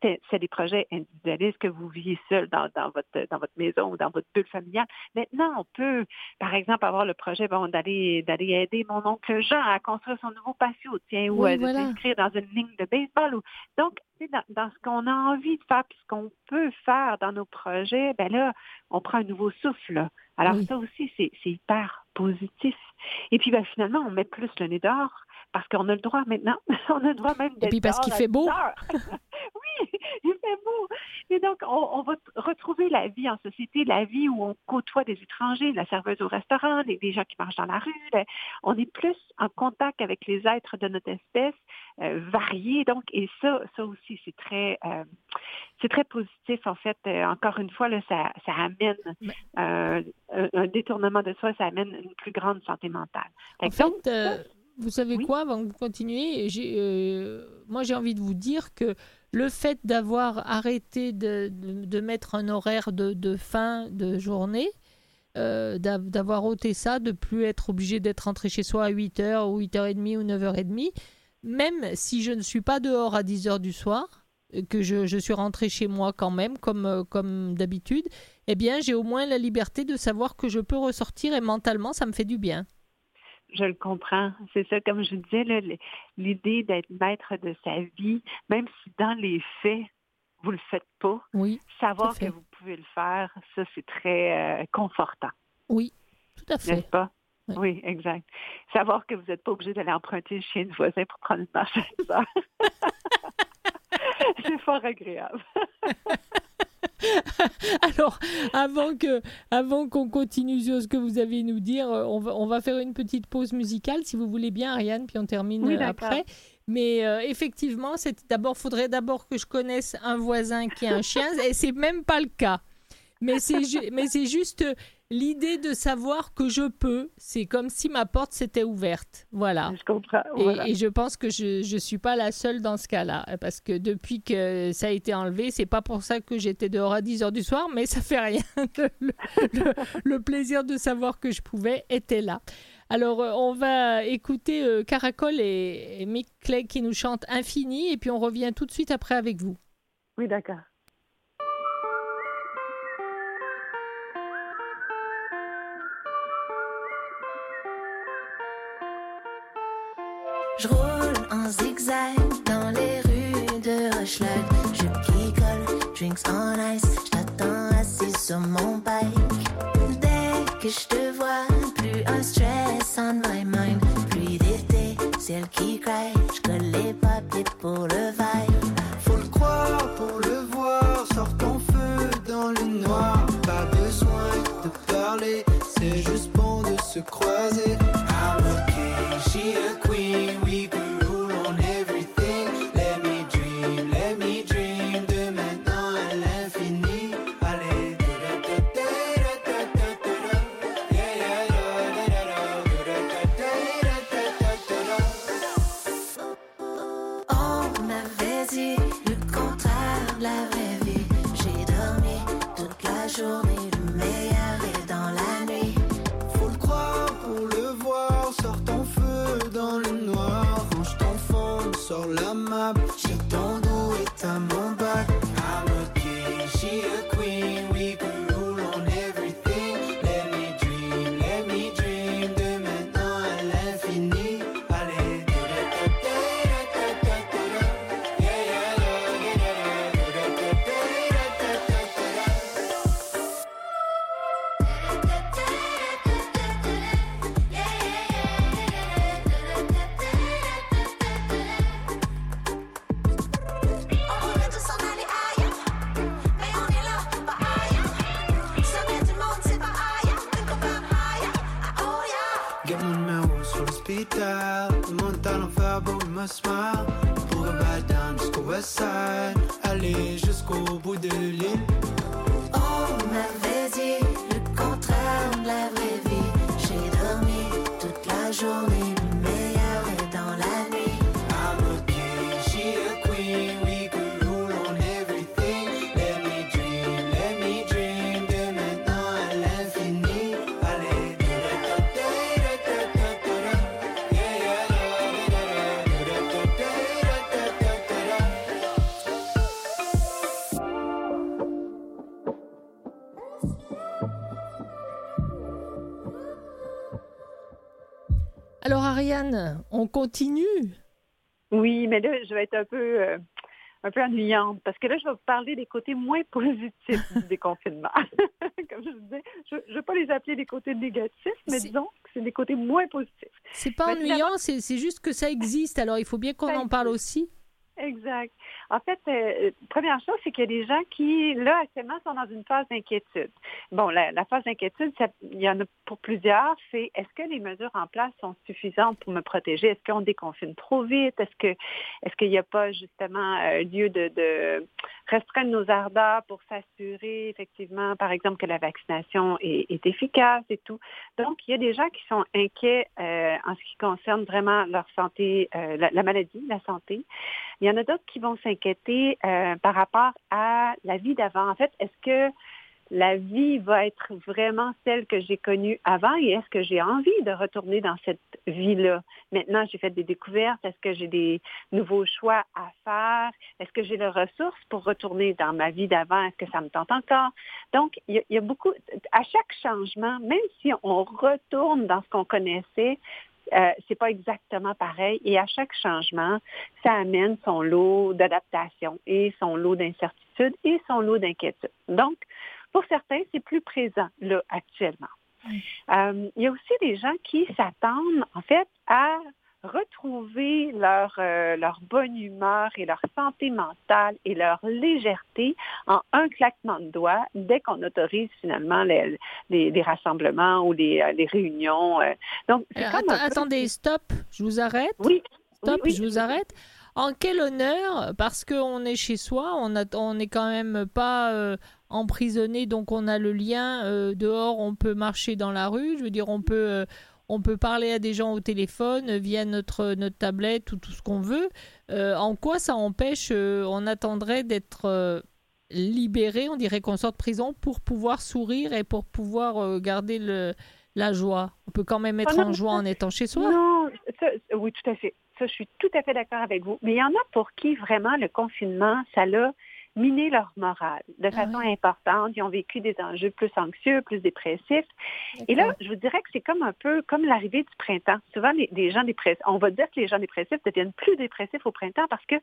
Speaker 10: c'est des projets individualistes que vous viviez seul dans, votre, dans votre maison ou dans votre bulle familiale. Maintenant, on peut, par exemple, avoir le projet bon, d'aller d'aller aider mon oncle Jean à construire son nouveau patio, tiens, ou euh, de s'inscrire dans une ligne de baseball. Ou... Donc, dans, dans ce qu'on a envie de faire, puis ce qu'on peut faire dans nos projets, ben là, on prend un nouveau souffle. Alors ça aussi, c'est hyper positif. Et puis ben, finalement, on met plus le nez dehors parce qu'on a le droit maintenant. on a le droit même d'être.
Speaker 1: Et puis parce qu'il fait beau.
Speaker 10: oui, il fait beau. Et donc, on, va retrouver la vie en société, la vie où on côtoie des étrangers, la serveuse au restaurant, les, gens qui marchent dans la rue. on est plus en contact avec les êtres de notre espèce, euh, variés. Donc, et ça, ça aussi, c'est très, euh, c'est très positif. En fait, euh, encore une fois, là, ça, ça amène un, détournement de soi, ça amène une plus grande santé mentale.
Speaker 1: En fait, vous savez quoi, avant que vous continuiez, euh, moi j'ai envie de vous dire que le fait d'avoir arrêté de, de, mettre un horaire de, de fin de journée, euh, d'avoir ôté ça, de plus être obligé d'être rentré chez soi à 8h ou 8h30 ou 9h30, même si je ne suis pas dehors à 10h du soir, que je, je, suis rentré chez moi quand même, comme, euh, comme d'habitude, eh bien j'ai au moins la liberté de savoir que je peux ressortir et mentalement ça me fait du bien
Speaker 10: je le comprends. C'est ça, comme je disais, l'idée d'être maître de sa vie, même si dans les faits, vous ne le faites pas,
Speaker 1: oui,
Speaker 10: savoir que vous pouvez le faire, ça, c'est très euh, confortant.
Speaker 1: Oui, tout à fait.
Speaker 10: N'est-ce pas? Oui. exact. Savoir que vous n'êtes pas obligé d'aller emprunter le chien de voisin pour prendre une marche à c'est fort agréable.
Speaker 1: Alors, avant que, avant qu'on continue sur ce que vous avez à nous dire, euh, on va, on va faire une petite pause musicale, si vous voulez bien, Ariane, puis on termine euh, après. Mais euh, effectivement, c'est d'abord, faudrait d'abord que je connaisse un voisin qui a un chien, et c'est même pas le cas. Mais c'est, mais c'est juste l'idée de savoir que je peux, c'est comme si ma porte s'était ouverte. Voilà.
Speaker 10: Je comprends.
Speaker 1: Et, je pense que je ne suis pas la seule dans ce cas-là. Parce que depuis que ça a été enlevé, c'est pas pour ça que j'étais dehors à 10 heures du soir, mais ça fait rien. le, plaisir de savoir que je pouvais était là. Alors, euh, on va écouter euh, Caracol et, et Mick Clegg qui nous chantent Infini, et puis on revient tout de suite après avec vous.
Speaker 10: Oui, d'accord.
Speaker 11: Je roule en zigzag dans les rues de Hochelag. Je picole, drinks on ice. Je t'attends assis sur mon bike. Dès que je te vois, plus un stress on my mind. Pluie d'été, ciel qui craque. Je colle les papiers pour le vibe.
Speaker 12: Faut le croire pour le voir. Sors ton feu dans le noir. Pas besoin de parler, c'est juste bon de se croiser.
Speaker 1: Continue.
Speaker 10: Oui, mais là, je vais être un peu, euh, un peu ennuyante parce que là, je vais vous parler des côtés moins positifs du déconfinement. Comme je vous disais, je ne vais pas les appeler des côtés négatifs, mais disons que c'est des côtés moins positifs.
Speaker 1: C'est pas
Speaker 10: Mais
Speaker 1: ennuyant, c'est juste que ça existe. Alors il faut bien qu'on en parle aussi.
Speaker 10: Exact. En fait, euh, première chose, c'est qu'il y a des gens qui, là, actuellement, sont dans une phase d'inquiétude. Bon, la, phase d'inquiétude, il y en a pour plusieurs, c'est est-ce que les mesures en place sont suffisantes pour me protéger? Est-ce qu'on déconfine trop vite? Est-ce que est-ce qu'il n'y a pas justement euh, lieu de, de restreindre nos ardeurs pour s'assurer effectivement, par exemple, que la vaccination est, efficace et tout? Donc, il y a des gens qui sont inquiets euh, en ce qui concerne vraiment leur santé, euh, la, la maladie, la santé. Il y en a d'autres qui vont s'inquiéter euh, par rapport à la vie d'avant. En fait, est-ce que la vie va être vraiment celle que j'ai connue avant et est-ce que j'ai envie de retourner dans cette vie-là? Maintenant, j'ai fait des découvertes. Est-ce que j'ai des nouveaux choix à faire? Est-ce que j'ai les ressources pour retourner dans ma vie d'avant? Est-ce que ça me tente encore? Donc, il y, a, beaucoup, à chaque changement, même si on retourne dans ce qu'on connaissait, euh, c'est pas exactement pareil. Et à chaque changement, ça amène son lot d'adaptation et son lot d'incertitude et son lot d'inquiétude. Donc, pour certains, c'est plus présent là actuellement. Euh, il y a aussi des gens qui s'attendent en fait à retrouver leur, euh, leur bonne humeur et leur santé mentale et leur légèreté en un claquement de doigts dès qu'on autorise finalement les, les, les rassemblements ou les, euh, les réunions. Donc,
Speaker 1: Euh,
Speaker 10: peu-
Speaker 1: attendez, stop, je vous arrête.
Speaker 10: Oui.
Speaker 1: Stop,
Speaker 10: Oui, oui.
Speaker 1: je vous arrête. En quel honneur, parce qu'on est chez soi, on n'est quand même pas euh, emprisonné, donc on a le lien euh, dehors, on peut marcher dans la rue, je veux dire, on peut, euh, on peut parler à des gens au téléphone euh, via notre, notre tablette ou tout ce qu'on veut. Euh, en quoi ça empêche, on attendrait d'être libéré, on dirait qu'on sort de prison pour pouvoir sourire et pour pouvoir garder le, la joie? On peut quand même être
Speaker 10: Ah non,
Speaker 1: en joie en étant chez soi.
Speaker 10: Non, ça- oui, tout à fait. Ça, je suis tout à fait d'accord avec vous. Mais il y en a pour qui vraiment le confinement, ça l'a miner leur morale de façon importante. Ils ont vécu des enjeux plus anxieux, plus dépressifs. Et là, je vous dirais que c'est comme un peu comme l'arrivée du printemps. Souvent, les, les gens dépressifs, on va dire que les gens dépressifs deviennent plus dépressifs au printemps parce que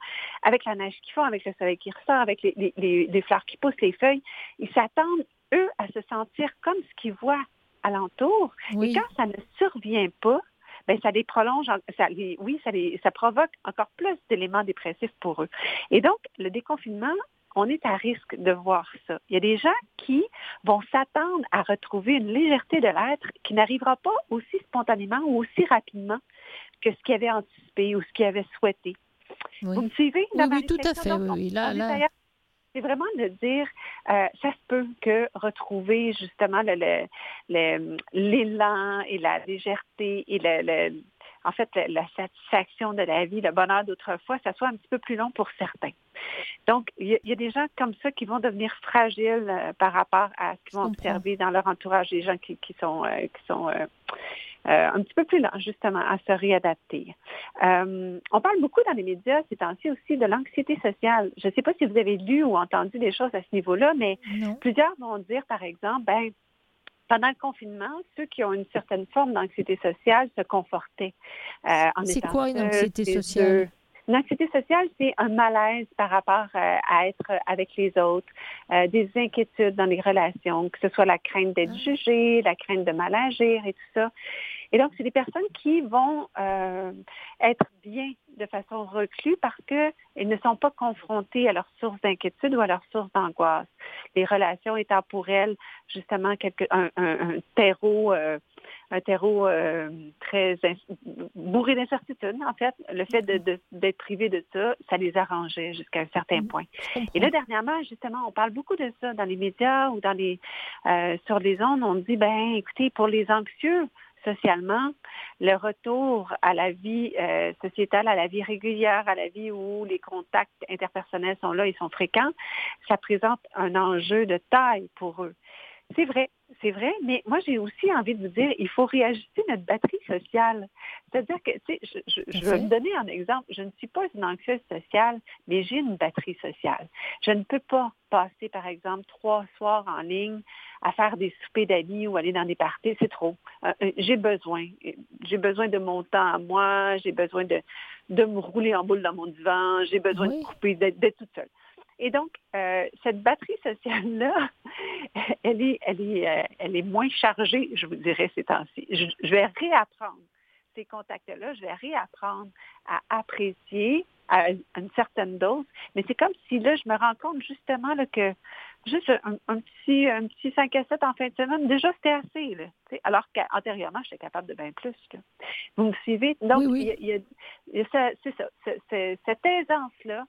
Speaker 10: avec la neige qui fond, avec le soleil qui ressort, avec les, les, les, les fleurs qui poussent, les feuilles, ils s'attendent, eux, à se sentir comme ce qu'ils voient alentour. Et quand ça ne survient pas, ben ça les prolonge, ça les- oui, ça, les, ça provoque encore plus d'éléments dépressifs pour eux. Et donc, le déconfinement, on est à risque de voir ça. Il y a des gens qui vont s'attendre à retrouver une légèreté de l'être qui n'arrivera pas aussi spontanément ou aussi rapidement que ce qu'ils avaient anticipé ou ce qu'ils avaient souhaité. Vous me suivez? dans
Speaker 1: Oui,
Speaker 10: ma
Speaker 1: oui, tout à fait,
Speaker 10: Donc,
Speaker 1: oui, Là- là-.
Speaker 10: C'est vraiment de dire, euh, ça se peut que retrouver justement le- le- le- l'élan et la légèreté et le- en fait la, satisfaction de la vie, le bonheur d'autrefois, ça soit un petit peu plus long pour certains. Donc, il y, a- il y a des gens comme ça qui vont devenir fragiles euh, par rapport à ce qu'ils vont observer dans leur entourage, des gens qui, qui sont, euh, qui sont euh, euh, un petit peu plus lents, justement, à se réadapter. On parle beaucoup dans les médias ces temps-ci aussi de l'anxiété sociale. Je ne sais pas si vous avez lu ou entendu des choses à ce niveau-là, mais plusieurs vont dire, par exemple, ben, pendant le confinement, ceux qui ont une certaine forme d'anxiété sociale se confortaient. euh, en
Speaker 1: C'est quoi une anxiété sociale?
Speaker 10: Une anxiété sociale, c'est un malaise par rapport euh, à être avec les autres, euh, des inquiétudes dans les relations, que ce soit la crainte d'être jugé, la crainte de mal agir et tout ça. Et donc, c'est des personnes qui vont euh, être bien de façon reclue parce qu'elles ne sont pas confrontées à leurs sources d'inquiétude ou à leurs sources d'angoisse. Les relations étant pour elles justement quelque, un, un- un terreau, euh, un terreau euh, très bourré d'incertitudes, en fait. Le fait de- de- d'être privé de ça, ça les arrangeait jusqu'à un certain point. Et là, dernièrement, justement, on parle beaucoup de ça dans les médias ou dans les euh, sur les ondes. On dit, ben, écoutez, pour les anxieux, socialement, le retour à la vie euh, sociétale, à la vie régulière, à la vie où les contacts interpersonnels sont là et sont fréquents, ça présente un enjeu de taille pour eux. C'est vrai, c'est vrai, mais moi j'ai aussi envie de vous dire, il faut réajuster notre batterie sociale. C'est-à-dire que, tu sais, je, je- je vais vous donner un exemple. Je ne suis pas une anxieuse sociale, mais j'ai une batterie sociale. Je ne peux pas passer, par exemple, trois soirs en ligne à faire des soupers d'amis ou aller dans des parties, c'est trop. Euh, euh, j'ai besoin. J'ai besoin de mon temps à moi, j'ai besoin de, de me rouler en boule dans mon divan, j'ai besoin de couper, d'être toute seule. Et donc, euh, cette batterie sociale-là, elle est, elle, est, euh, elle est moins chargée, je vous dirais, ces temps-ci. Je, je vais réapprendre ces contacts-là, je vais réapprendre à apprécier à une certaine dose. Mais c'est comme si là, je me rends compte justement là, que juste un, un petit un petit 5 à 7 en fin de semaine, déjà c'était assez. Là, alors qu'antérieurement, j'étais capable de bien plus. là. Vous me suivez? Donc, il y a- il y a- il y a ça- c'est ça, cette aisance-là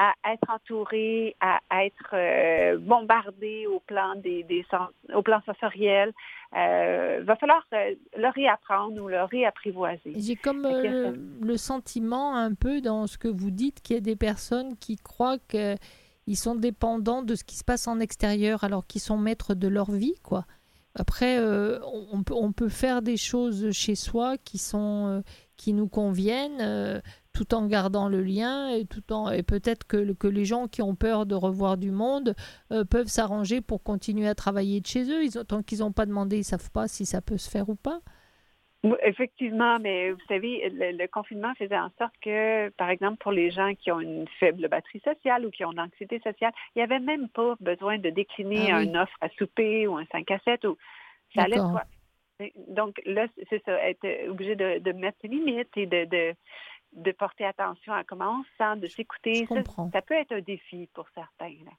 Speaker 10: à être entouré, à être euh, bombardé au plan des, des sens- au plan sensoriel, euh, va falloir euh, le réapprendre ou le réapprivoiser.
Speaker 1: J'ai comme
Speaker 10: que
Speaker 1: euh, le sentiment un peu dans ce que vous dites qu'il y a des personnes qui croient qu'ils sont dépendants de ce qui se passe en extérieur alors qu'ils sont maîtres de leur vie, quoi. Après, euh, on, peut, faire des choses chez soi qui sont euh, qui nous conviennent, euh, tout en gardant le lien et tout en et peut-être que, que les gens qui ont peur de revoir du monde peuvent s'arranger pour continuer à travailler de chez eux. Ils tant qu'ils n'ont pas demandé, ils savent pas si ça peut se faire ou pas.
Speaker 10: Effectivement, mais vous savez, le, le confinement faisait en sorte que, par exemple, pour les gens qui ont une faible batterie sociale ou qui ont une anxiété sociale, il n'y avait même pas besoin de décliner
Speaker 1: Ah oui.
Speaker 10: une offre à souper ou un 5 à 7 ou ça allait soi. Donc là, c'est ça, être obligé de, de mettre ses limites et de, de, de porter attention à comment on se sent, de s'écouter. Ça, ça peut être un défi pour certains. là.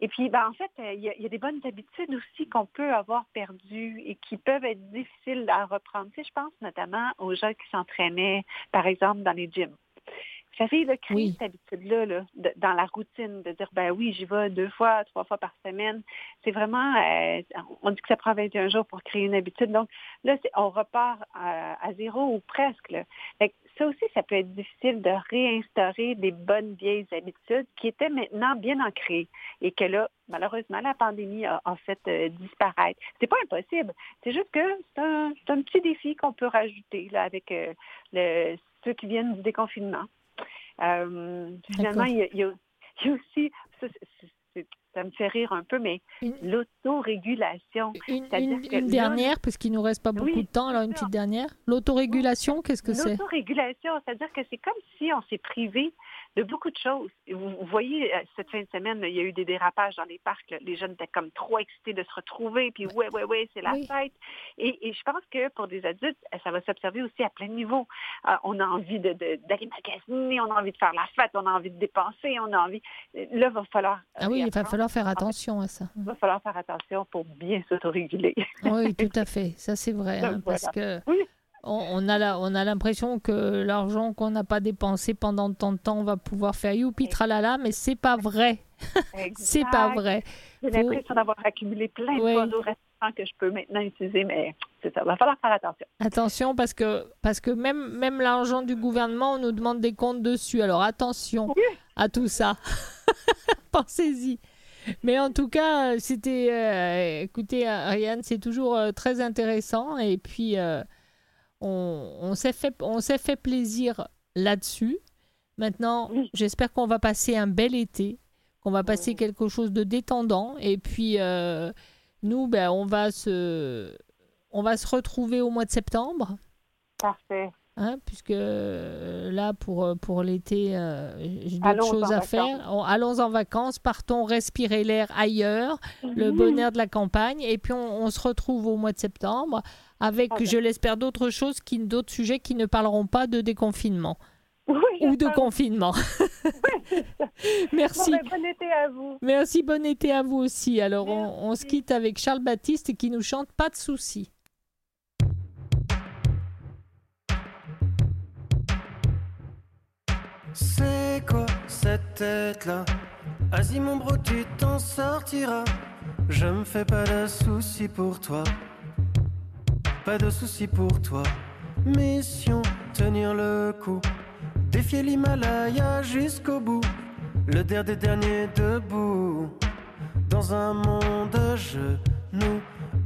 Speaker 10: Et puis, ben, en fait, il y, a, il y a des bonnes habitudes aussi qu'on peut avoir perdues et qui peuvent être difficiles à reprendre. Tu sais, je pense notamment aux gens qui s'entraînaient, par exemple, dans les gyms. Savez, là, créer cette habitude-là, là, de- dans la routine, de dire, ben oui, j'y vais deux fois, trois fois par semaine, c'est vraiment, euh, on dit que ça prend 21 jours pour créer une habitude. Donc là, on repart à, à zéro ou presque. là. Fait que ça aussi, ça peut être difficile de réinstaurer des bonnes vieilles habitudes qui étaient maintenant bien ancrées et que là, malheureusement, la pandémie a, a fait euh, disparaître. C'est pas impossible. C'est juste que c'est un, un petit défi qu'on peut rajouter là, avec euh, le- ceux qui viennent du déconfinement. Euh, finalement, il y a, il y a- il y a aussi, ça, me fait rire un peu, mais l'autorégulation.
Speaker 1: Une, une-
Speaker 10: là,
Speaker 1: dernière, parce qu'il nous reste pas beaucoup
Speaker 10: Oui,
Speaker 1: de temps, alors une petite dernière. L'autorégulation, qu'est-ce que c'est?
Speaker 10: L'autorégulation, c'est-à-dire que c'est comme si on s'est privé de beaucoup de choses. Vous, vous voyez, euh, cette fin de semaine, il y a eu des dérapages dans les parcs. là. Les jeunes étaient comme trop excités de se retrouver, puis ouais, ouais, ouais, c'est la
Speaker 1: Oui.
Speaker 10: fête. Et, et je pense que pour des adultes, euh, ça va s'observer aussi à plein de niveaux. Euh, on a envie de- de- d'aller magasiner, on a envie de faire la fête, on a envie de dépenser, on a envie... Là, il va falloir...
Speaker 1: Ah oui, il va falloir faire attention à ça.
Speaker 10: Il va falloir faire attention pour bien s'autoréguler.
Speaker 1: Oui, tout à fait. Ça, c'est vrai. hein, parce que on, on a la- on a l'impression que l'argent qu'on n'a pas dépensé pendant tant de temps, on va pouvoir faire youpi tralala, mais c'est pas vrai. c'est pas vrai.
Speaker 10: J'ai l'impression d'avoir accumulé plein de au restaurant que je peux maintenant utiliser, mais c'est ça. Il va falloir faire attention.
Speaker 1: Attention parce que parce que même même l'argent du gouvernement, on nous demande des comptes dessus. Alors attention à tout ça. Pensez-y. Mais en tout cas, euh, c'était euh, écoutez euh, Ariane, c'est toujours euh, très intéressant et puis euh, on, on s'est fait on s'est fait plaisir là-dessus. Maintenant, j'espère qu'on va passer un bel été, qu'on va passer quelque chose de détendant et puis euh, nous ben on va se on va se retrouver au mois de septembre.
Speaker 10: Parfait.
Speaker 1: Hein, puisque euh, là, pour, euh, pour l'été, euh, j'ai d'autres choses à faire. On- allons en vacances, partons respirer l'air ailleurs, le
Speaker 10: Mhm.
Speaker 1: bonheur de la campagne, et puis on, on se retrouve au mois de septembre avec,
Speaker 10: Ah
Speaker 1: je l'espère, d'autres choses, qui, d'autres sujets qui ne parleront pas de déconfinement
Speaker 10: Oui,
Speaker 1: ou de confinement. Merci.
Speaker 10: Bon, ben, bon été à vous.
Speaker 1: Merci, bon été à vous aussi. Alors, on, on se quitte avec Charles Baptiste qui nous chante Pas de soucis.
Speaker 13: C'est quoi cette tête-là? Vas-y mon bro, tu t'en sortiras. Je me fais pas de soucis pour toi. Pas de soucis pour toi. Mission, tenir le coup. Défier l'Himalaya jusqu'au bout. Le der des derniers debout. Dans un monde à genoux.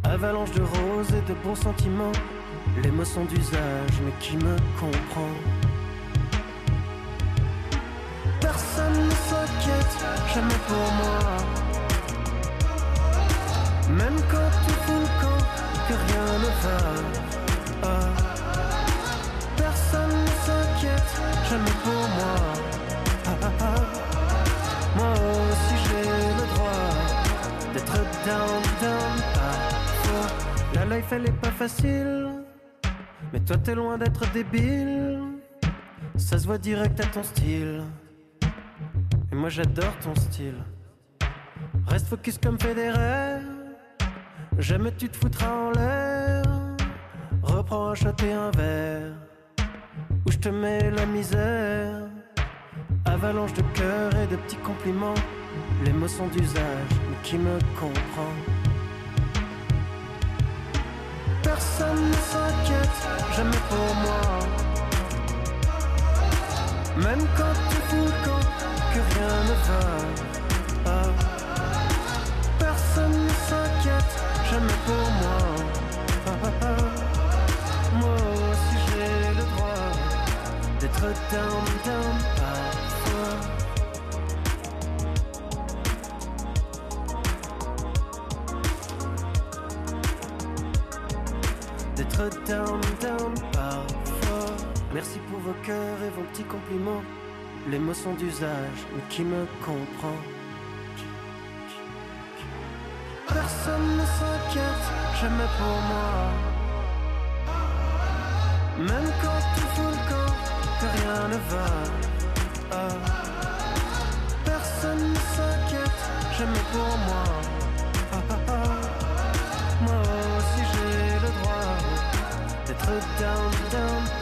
Speaker 13: Avalanche de roses et de bons sentiments. L'émotion d'usage, mais qui me comprend? Personne ne s'inquiète, jamais pour moi. Même quand tu fous le camp, rien ne va. Ah. Personne ne s'inquiète, jamais pour moi. Ah, ah. Moi aussi j'ai le droit d'être down, down. La life elle est pas facile, mais toi t'es loin d'être débile. Ça se voit direct à ton style. Et moi j'adore ton style. Reste focus comme Federer. Jamais tu te foutras en l'air. Reprends shot et un verre. Où je te mets la misère. Avalanche de cœur et de petits compliments. L'émotion d'usage, mais qui me comprend? Personne ne s'inquiète, jamais pour moi. Même quand tu fous camp, que rien ne va. Qui me comprend. Personne ne s'inquiète, jamais pour moi. Même quand tu fous le camp, que rien ne va. Personne ne s'inquiète, jamais pour moi. Moi aussi j'ai le droit d'être down, down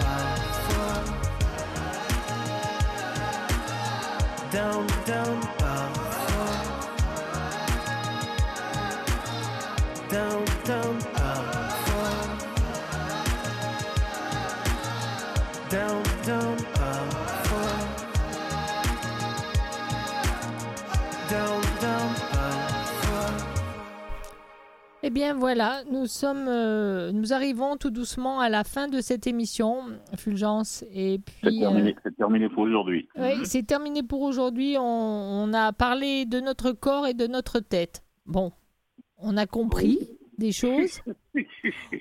Speaker 1: bien voilà, nous sommes, euh, nous arrivons tout doucement à la fin de cette émission, Fulgence. Et
Speaker 2: C'est
Speaker 1: puis,
Speaker 2: terminé, c'est terminé pour aujourd'hui.
Speaker 1: euh, oui, c'est terminé pour aujourd'hui. On, on a parlé de notre corps et de notre tête. Bon, on a compris des choses.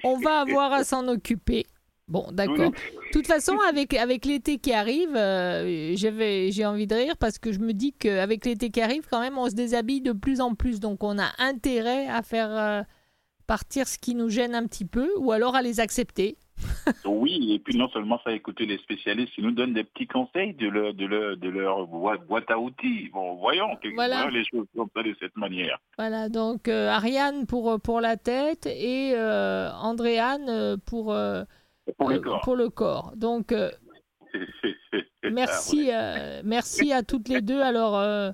Speaker 1: On va avoir à s'en occuper. Bon, d'accord. De toute façon, avec, avec l'été qui arrive, euh, j'ai envie de rire parce que je me dis qu'avec l'été qui arrive, quand même, on se déshabille de plus en plus. Donc, on a intérêt à faire euh, partir ce qui nous gêne un petit peu ou alors à les accepter.
Speaker 2: Oui, et puis non seulement ça, écouter les spécialistes qui nous donnent des petits conseils de leur, de leur, de leur boîte à outils. Bon, voyons,
Speaker 1: Voilà.
Speaker 2: les choses comme ça de cette manière.
Speaker 1: Voilà, donc euh, Ariane pour, pour la tête et euh, Andréane euh, pour, euh,
Speaker 2: Pour le
Speaker 1: euh,
Speaker 2: corps.
Speaker 1: pour le corps. Donc, euh, merci, euh, merci à toutes les deux. Alors, euh,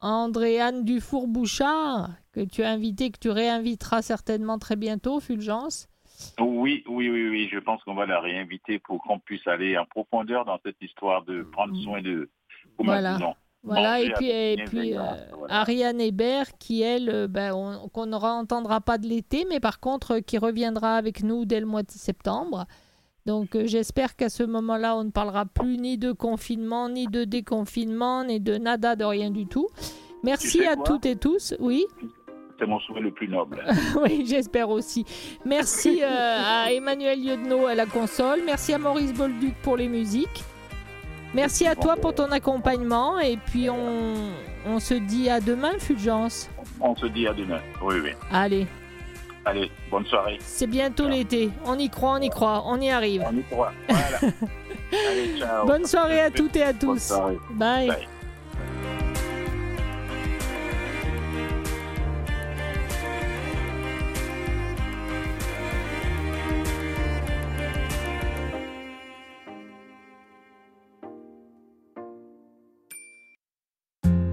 Speaker 1: Andréane Dufour-Bouchard, que tu as invité, que tu réinviteras certainement très bientôt, Fulgence.
Speaker 2: Oui, oui, oui, oui, je pense qu'on va la réinviter pour qu'on puisse aller en profondeur dans cette histoire de prendre soin de... comment
Speaker 1: Voilà. Voilà, et puis, et euh,
Speaker 2: voilà.
Speaker 1: Ariane Hébert, qui elle, euh, ben, on- qu'on ne entendra pas de l'été, mais par contre euh, qui reviendra avec nous dès le mois de septembre. Donc euh, j'espère qu'à ce moment-là, on ne parlera plus ni de confinement, ni de déconfinement, ni de nada, de rien du tout. Merci
Speaker 2: Tu sais
Speaker 1: à toutes et tous. Oui,
Speaker 2: C'est mon souhait le plus noble.
Speaker 1: oui, j'espère aussi. Merci euh, à Emmanuel Lieudenot à la console. Merci à Maurice Bolduc pour les musiques. Merci à toi pour ton accompagnement. Et puis on, on se dit à demain, Fulgence.
Speaker 2: On se dit à demain. Oui, oui.
Speaker 1: Allez,
Speaker 2: Allez, bonne soirée.
Speaker 1: c'est bientôt l'été. On y croit, on y croit, on y arrive.
Speaker 2: On y croit. Voilà. Allez, ciao.
Speaker 1: Bonne soirée à toutes et à tous.
Speaker 2: Bonne soirée.
Speaker 1: Bye.
Speaker 2: Bye.